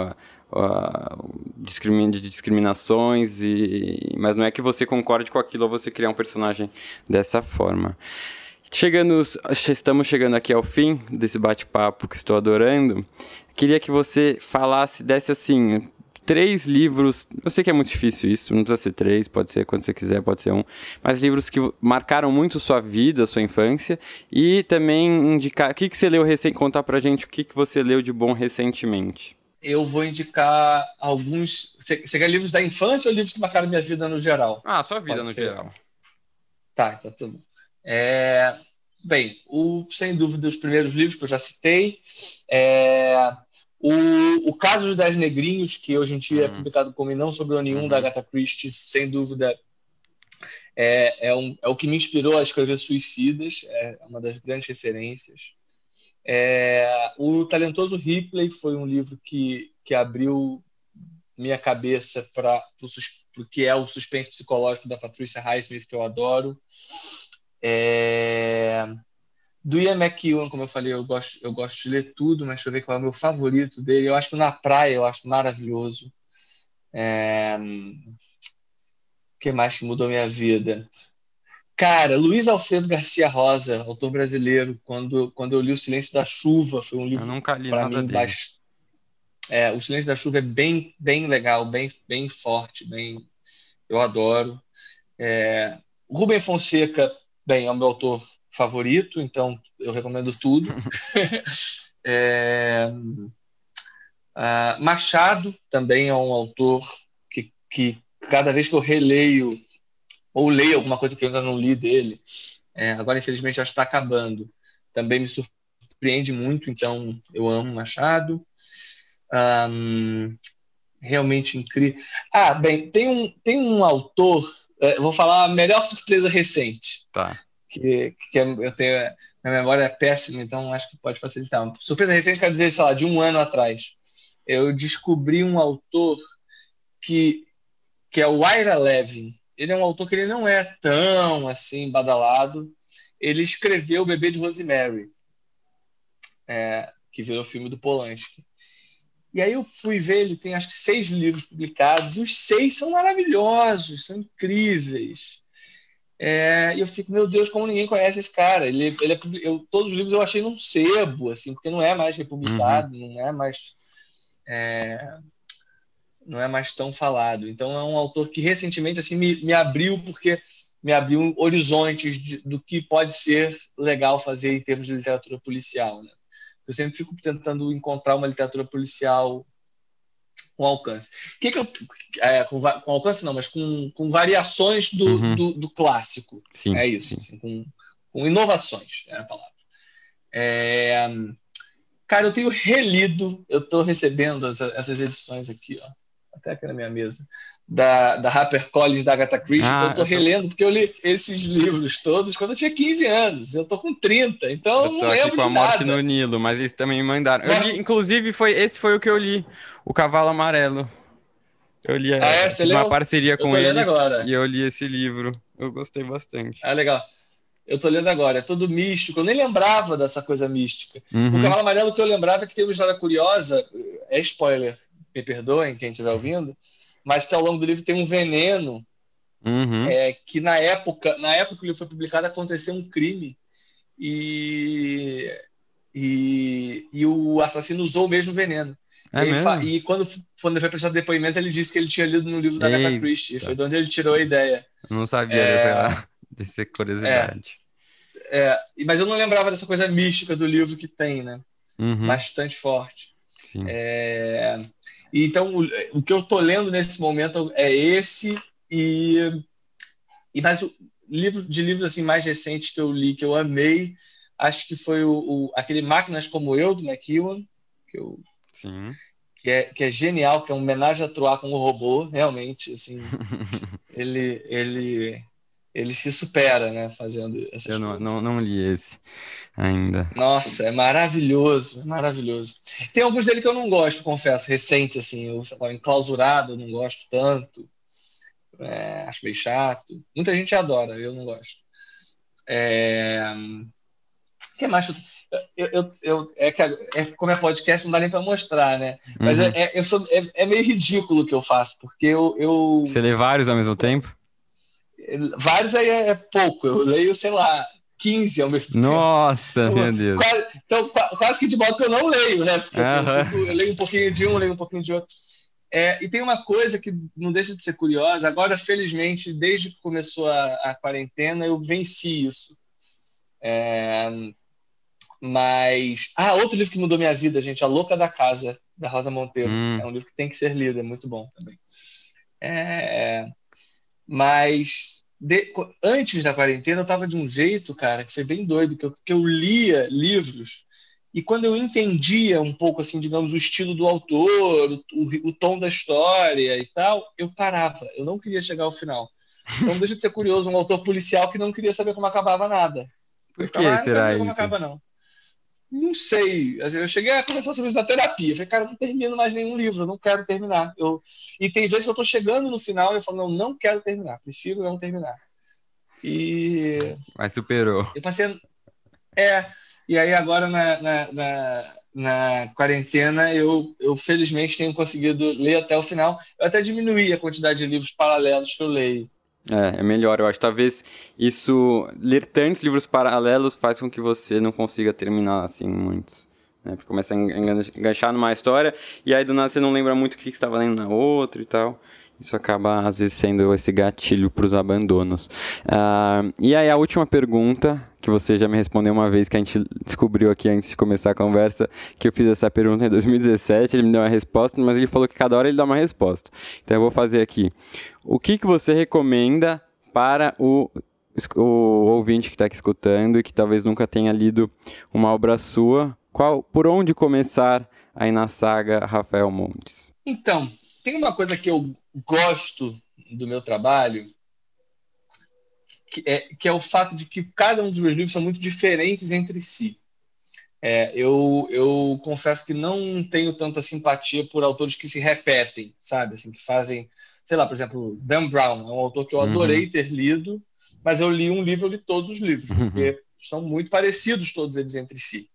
De discriminações, e, mas não é que você concorde com aquilo ou você criar um personagem dessa forma. Chegando, estamos chegando aqui ao fim desse bate-papo que estou adorando. Queria que você falasse, desse assim, três livros. Eu sei que é muito difícil isso, não precisa ser três, pode ser quando você quiser, pode ser um. Mas livros que marcaram muito sua vida, sua infância. E também indicar. O que, que você leu recente? Contar pra gente o que, que você leu de bom recentemente eu vou indicar alguns. Você, quer livros da infância ou livros que marcaram minha vida no geral? Ah, sua vida Pode no ser. geral. Tá, tá tudo bom. É, bem, o, sem dúvida, os primeiros livros que eu já citei. É, o, o Caso dos Dez Negrinhos, que hoje em dia é uhum. é publicado como E Não Sobrou Nenhum, uhum. da Agatha Christie, sem dúvida, é, é, um, é o que me inspirou a escrever Suicidas, é uma das grandes referências. É, o Talentoso Ripley foi um livro que, que abriu minha cabeça para o que é o suspense psicológico da Patrícia Highsmith, que eu adoro. É, do Ian McEwan, como eu falei, eu gosto, eu gosto de ler tudo, mas deixa eu ver qual é o meu favorito dele. Eu acho que Na Praia eu acho maravilhoso. É, o que mais que mudou minha vida? Cara, Luiz Alfredo Garcia Rosa, autor brasileiro, quando, quando eu li O Silêncio da Chuva, foi um livro para mim bastante. É, o Silêncio da Chuva é bem, bem legal, bem, bem forte, bem, eu adoro. É, Rubem Fonseca, bem, é o meu autor favorito, então eu recomendo tudo. é, uh, Machado também é um autor que, que cada vez que eu releio ou leio alguma coisa que eu ainda não li dele. É, agora, infelizmente, acho que está acabando. Também me surpreende muito, então eu amo Machado. Um, realmente incrível. Ah, bem, tem um, tem um autor, é, vou falar a melhor surpresa recente. Tá. Que, que é, eu tenho. Minha memória é péssima, então acho que pode facilitar. Surpresa recente, quero dizer, sei lá, de um ano atrás. Eu descobri um autor que, que é o Ira Levin ele é um autor que ele não é tão assim badalado. Ele escreveu O Bebê de Rosemary, é, que virou filme do Polanski. E aí eu fui ver, ele tem acho que seis livros publicados, e os seis são maravilhosos, são incríveis. É, e eu fico, meu Deus, como ninguém conhece esse cara. Ele, ele é, eu, todos os livros eu achei num sebo, assim, porque não é mais republicado, uhum. não é mais. É, não é mais tão falado. Então é um autor que recentemente assim me, me abriu porque me abriu horizontes de, do que pode ser legal fazer em termos de literatura policial. Né? Eu sempre fico tentando encontrar uma literatura policial com alcance. Que que eu, é, com, com, alcance não, mas com, com variações do, uhum. do, do, clássico. Sim, é isso, assim, com, com, inovações, é a palavra. É, cara, eu tenho relido, eu estou recebendo as, essas edições aqui, ó, até aqui na minha mesa, da, da HarperCollins da Agatha Christie, ah, então eu estou relendo, porque eu li esses livros todos quando eu tinha 15 anos, eu estou com 30, então eu não lembro aqui com a Morte no Nilo, mas eles também me mandaram. Eu li, inclusive, foi, esse foi o que eu li, O Cavalo Amarelo. Eu li ah, é, fiz uma parceria com eles agora. e eu li esse livro. Eu gostei bastante. Ah, legal. Eu tô lendo agora, é todo místico. Eu nem lembrava dessa coisa mística. Uhum. O Cavalo Amarelo que eu lembrava é que tem uma história curiosa, é spoiler, me perdoem quem estiver ouvindo, mas que ao longo do livro tem um veneno uhum. é, que na época, na época que o livro foi publicado, aconteceu um crime e, e, e o assassino usou o mesmo veneno. É e, e, quando, quando ele foi prestar depoimento, ele disse que ele tinha lido no livro da Agatha Christie. Foi de onde ele tirou a ideia. Eu não sabia é, dessa, dessa curiosidade. É, é, mas eu não lembrava dessa coisa mística do livro que tem, né? Uhum. Bastante forte. É, então, o, o que eu estou lendo nesse momento é esse e, e mais o livro de livros assim mais recentes que eu li que eu amei, acho que foi o, o aquele Máquinas como Eu do McEwan, que eu Sim. Que é, que é genial, que é um homenagem a Troar com o robô, realmente, assim, ele, ele, ele se supera, né, fazendo essas Eu não, não, não, li esse ainda. Nossa, é maravilhoso, é maravilhoso. Tem alguns dele que eu não gosto, confesso, recente, assim, eu enclausurado, eu não gosto tanto, é, acho meio chato. Muita gente adora, eu não gosto. É... O que mais? Eu, eu, eu, é, que, é, como é podcast, não dá nem para mostrar, né? Mas uhum. é, é, eu sou, é, é, meio ridículo o que eu faço, porque eu, eu. Você lê vários ao mesmo tempo? Vários aí é pouco, eu leio, sei lá, 15 ao mesmo tempo. Nossa, então, meu Deus. Quase, então, quase que de modo que eu não leio, né? Porque assim, eu, fico, eu, leio um pouquinho de um, leio um pouquinho de outro. É, e tem uma coisa que não deixa de ser curiosa. Agora, felizmente, desde que começou a, a quarentena, eu venci isso. É, mas. Ah, outro livro que mudou minha vida, gente, A Louca da Casa, da Rosa Monteiro. Hum. É um livro que tem que ser lido, é muito bom também. É... Mas de... antes da quarentena eu estava de um jeito, cara, que foi bem doido, que eu, que eu lia livros e quando eu entendia um pouco, assim, digamos, o estilo do autor, o, o, tom da história e tal, eu parava, eu não queria chegar ao final. Então deixa de ser curioso um autor policial que não queria saber como acabava nada. Por que ah, será isso? Como acaba, não. Não sei. Eu cheguei a conversar sobre isso na terapia. Eu falei, cara, eu não termino mais nenhum livro, eu não quero terminar. Eu... E tem vezes que eu estou chegando no final e eu falo, não, não quero terminar, prefiro não terminar. E. Mas superou. Eu passei. É. E aí agora na, na, na, na, quarentena eu, eu felizmente tenho conseguido ler até o final. Eu até diminuí a quantidade de livros paralelos que eu leio. É, é melhor, eu acho. Talvez isso. Ler tantos livros paralelos faz com que você não consiga terminar, assim, muitos. Né? Porque começa a enganchar numa história e aí do nada você não lembra muito o que você estava lendo na outra e tal. Isso acaba, às vezes, sendo esse gatilho para os abandonos. Uh, e aí, a última pergunta, que você já me respondeu uma vez, que a gente descobriu aqui antes de começar a conversa, que eu fiz essa pergunta em 2017, ele me deu uma resposta, mas ele falou que cada hora ele dá uma resposta. Então, eu vou fazer aqui. O que, que você recomenda para o o ouvinte que está aqui escutando e que talvez nunca tenha lido uma obra sua, qual, por onde começar aí na saga Rafael Montes? Então, tem uma coisa que eu gosto do meu trabalho, que é, que é o fato de que cada um dos meus livros são muito diferentes entre si. É, eu, eu confesso que não tenho tanta simpatia por autores que se repetem, sabe? Assim, que fazem sei lá, por exemplo, Dan Brown, é um autor que eu adorei uhum. ter lido, mas eu li um livro, eu li todos os livros, uhum. porque são muito parecidos todos eles entre si.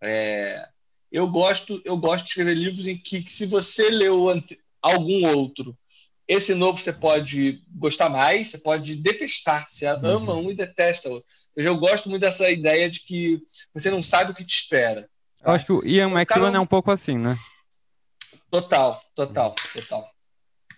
É, eu gosto eu gosto de escrever livros em que, que se você leu algum outro esse novo você pode gostar mais, você pode detestar. Você uhum. ama um e detesta outro. Ou seja, eu gosto muito dessa ideia de que você não sabe o que te espera. Eu acho que o Ian McEwan é um pouco assim, né? Total, total, total.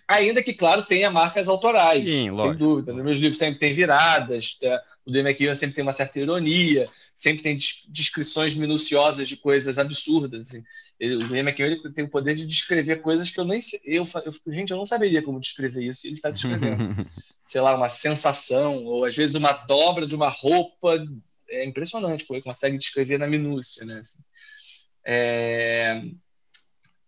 Ainda que, claro, tenha marcas autorais, Sim, sem lógico. dúvida. Nos meus livros sempre tem viradas, tá? o do McEwan sempre tem uma certa ironia, sempre tem descrições minuciosas de coisas absurdas. Assim. Ele, o McEwan ele tem o poder de descrever coisas que eu nem sei. Eu, eu, gente, eu não saberia como descrever isso, e ele está descrevendo. Sei lá, uma sensação, ou às vezes uma dobra de uma roupa. É impressionante como ele consegue descrever na minúcia, né? Assim. É...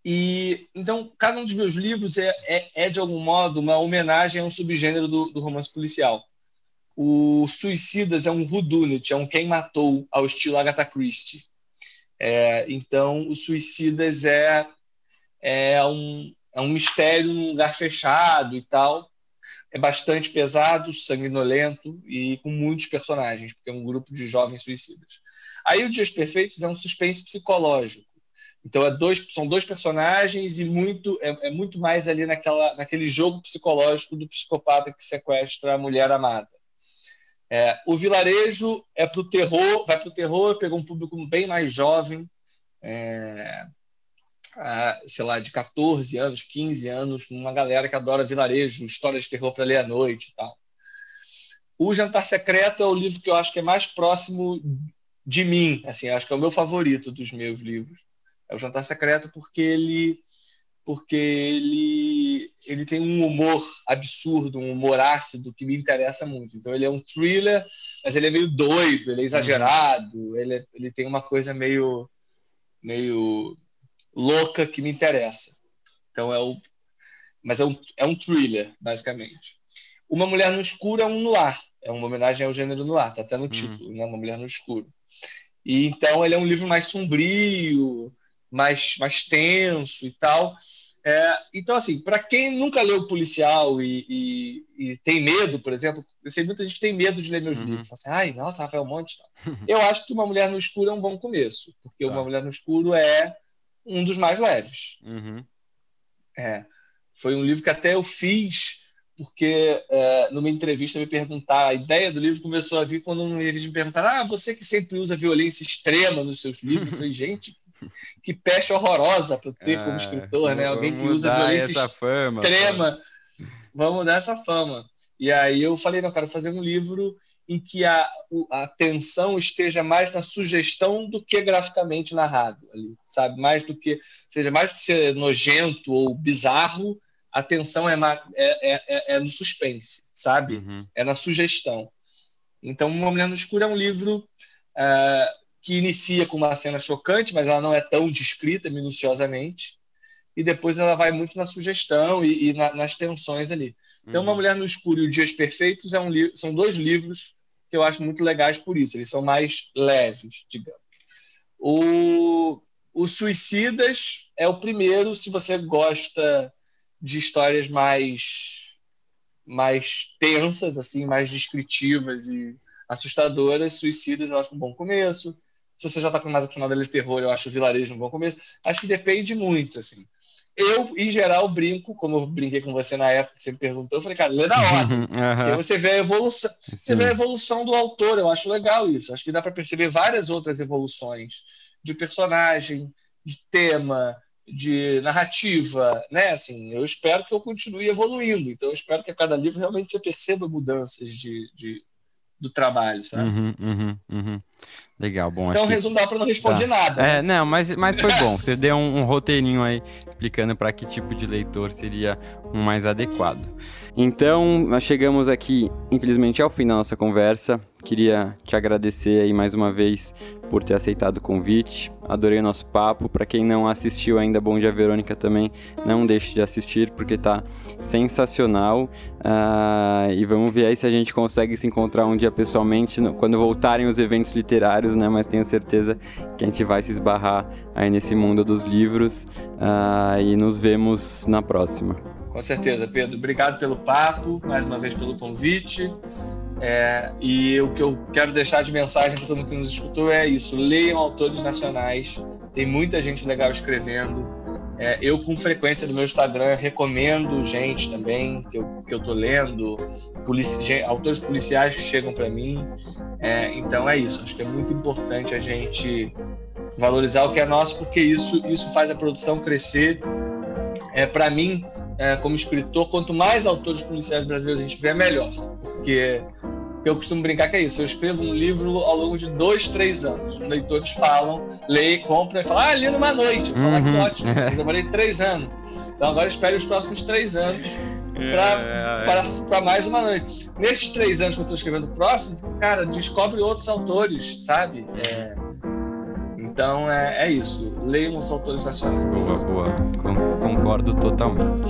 E então cada um dos meus livros é, é, é de algum modo uma homenagem a um subgênero do, do romance policial. O Suicidas é um whodunit, é um quem matou ao estilo Agatha Christie. É, então o Suicidas é é um, é um mistério num lugar fechado e tal. É bastante pesado, sanguinolento e com muitos personagens, porque é um grupo de jovens suicidas. Aí o Dias Perfeitos é um suspense psicológico então é dois, são dois personagens e muito é, é, muito mais ali naquela, naquele jogo psicológico do psicopata que sequestra a mulher amada. É, o vilarejo é para o terror, vai para o terror, pegou um público bem mais jovem, é, a, sei lá, de 14 anos, 15 anos, uma galera que adora vilarejo, histórias de terror para ler à noite e tal. O Jantar Secreto é o livro que eu acho que é mais próximo de mim, assim, acho que é o meu favorito dos meus livros é o Jantar Secreto porque ele porque ele ele tem um humor absurdo, um humor ácido que me interessa muito. Então ele é um thriller, mas ele é meio doido, ele é exagerado, ele, é, ele tem uma coisa meio meio louca que me interessa. Então é o mas é um, é um thriller, basicamente. Uma Mulher no Escuro é um noir, é uma homenagem ao gênero noir, tá até no uhum. título, né? Uma Mulher no Escuro. E então ele é um livro mais sombrio, mais, mais tenso e tal. É, então, assim, para quem nunca leu policial e, e, e, tem medo, por exemplo, eu sei muita gente que tem medo de ler meus uhum. livros. Fala assim, ai, nossa, Rafael Monte. eu acho que Uma Mulher no Escuro é um bom começo, porque tá. Uma Mulher no Escuro é um dos mais leves. Uhum. É, foi um livro que até eu fiz porque é, numa entrevista me perguntar, a ideia do livro começou a vir quando entrevista me perguntaram, ah, você que sempre usa violência extrema nos seus livros. Eu falei, gente, que peste horrorosa para ter como ah, escritor, né? Alguém que usa violência fama, extrema. Vamos dar essa fama. E aí eu falei, não, quero fazer um livro em que a, a atenção esteja mais na sugestão do que graficamente narrado, ali, sabe? Mais do que seja mais do que ser nojento ou bizarro, a atenção é, é, é, é, é no suspense, sabe? Uhum. É na sugestão. Então, Uma Mulher no Escuro é um livro uh, que inicia com uma cena chocante, mas ela não é tão descrita minuciosamente, e depois ela vai muito na sugestão e, e na, nas tensões ali. Então, Uma uhum. Mulher no Escuro e o Dias Perfeitos é um são dois livros que eu acho muito legais por isso, eles são mais leves, digamos. O, o Suicidas é o primeiro, se você gosta de histórias mais mais tensas, assim, mais descritivas e assustadoras, Suicidas eu acho um bom começo. Se você já está mais acostumado a ler terror, eu acho o vilarejo um bom começo. Acho que depende muito, assim. Eu, em geral, brinco, como eu brinquei com você na época, você me perguntou, eu falei, cara, lê na ordem. Uhum. Porque você vê a evolução. Sim. Você vê a evolução do autor, eu acho legal isso. Acho que dá para perceber várias outras evoluções de personagem, de tema, de narrativa, né? Assim, eu espero que eu continue evoluindo. Então, eu espero que a cada livro realmente você perceba mudanças de, de do trabalho, sabe? Uhum, uhum, uhum. Legal, bom. Então, resumo dá para não responder tá. nada. É, né? não, mas, mas foi bom. Você deu um, um roteirinho aí explicando para que tipo de leitor seria um mais adequado. Então, nós chegamos aqui, infelizmente, ao fim da nossa conversa. Queria te agradecer aí mais uma vez por ter aceitado o convite. Adorei o nosso papo. Para quem não assistiu ainda Bom Dia Verônica também, não deixe de assistir porque tá sensacional. Uh, e vamos ver aí se a gente consegue se encontrar um dia pessoalmente no, quando voltarem os eventos literários, né? Mas tenho certeza que a gente vai se esbarrar aí nesse mundo dos livros uh, e nos vemos na próxima. Com certeza, Pedro. Obrigado pelo papo, mais uma vez pelo convite. É, e o que eu quero deixar de mensagem para todo mundo que nos escutou é isso: leiam autores nacionais, tem muita gente legal escrevendo. É, eu, com frequência no meu Instagram, recomendo gente também que eu, que eu tô lendo, polici autores policiais que chegam para mim. É, então é isso, acho que é muito importante a gente valorizar o que é nosso, porque isso, isso faz a produção crescer. É, para mim, é, como escritor, quanto mais autores policiais brasileiros a gente tiver, melhor. Porque eu costumo brincar que é isso. Eu escrevo um livro ao longo de dois, três anos. Os leitores falam, leem, compram e falam, ah, li numa noite. Eu falo, ah, que uhum. ótimo, eu demorei três anos. Então agora espere os próximos três anos para é, é. mais uma noite. Nesses três anos que eu estou escrevendo o próximo, cara, descobre outros autores, sabe? É... Então é, é isso. Leiam os autores nacionais. Boa, boa. Concordo totalmente.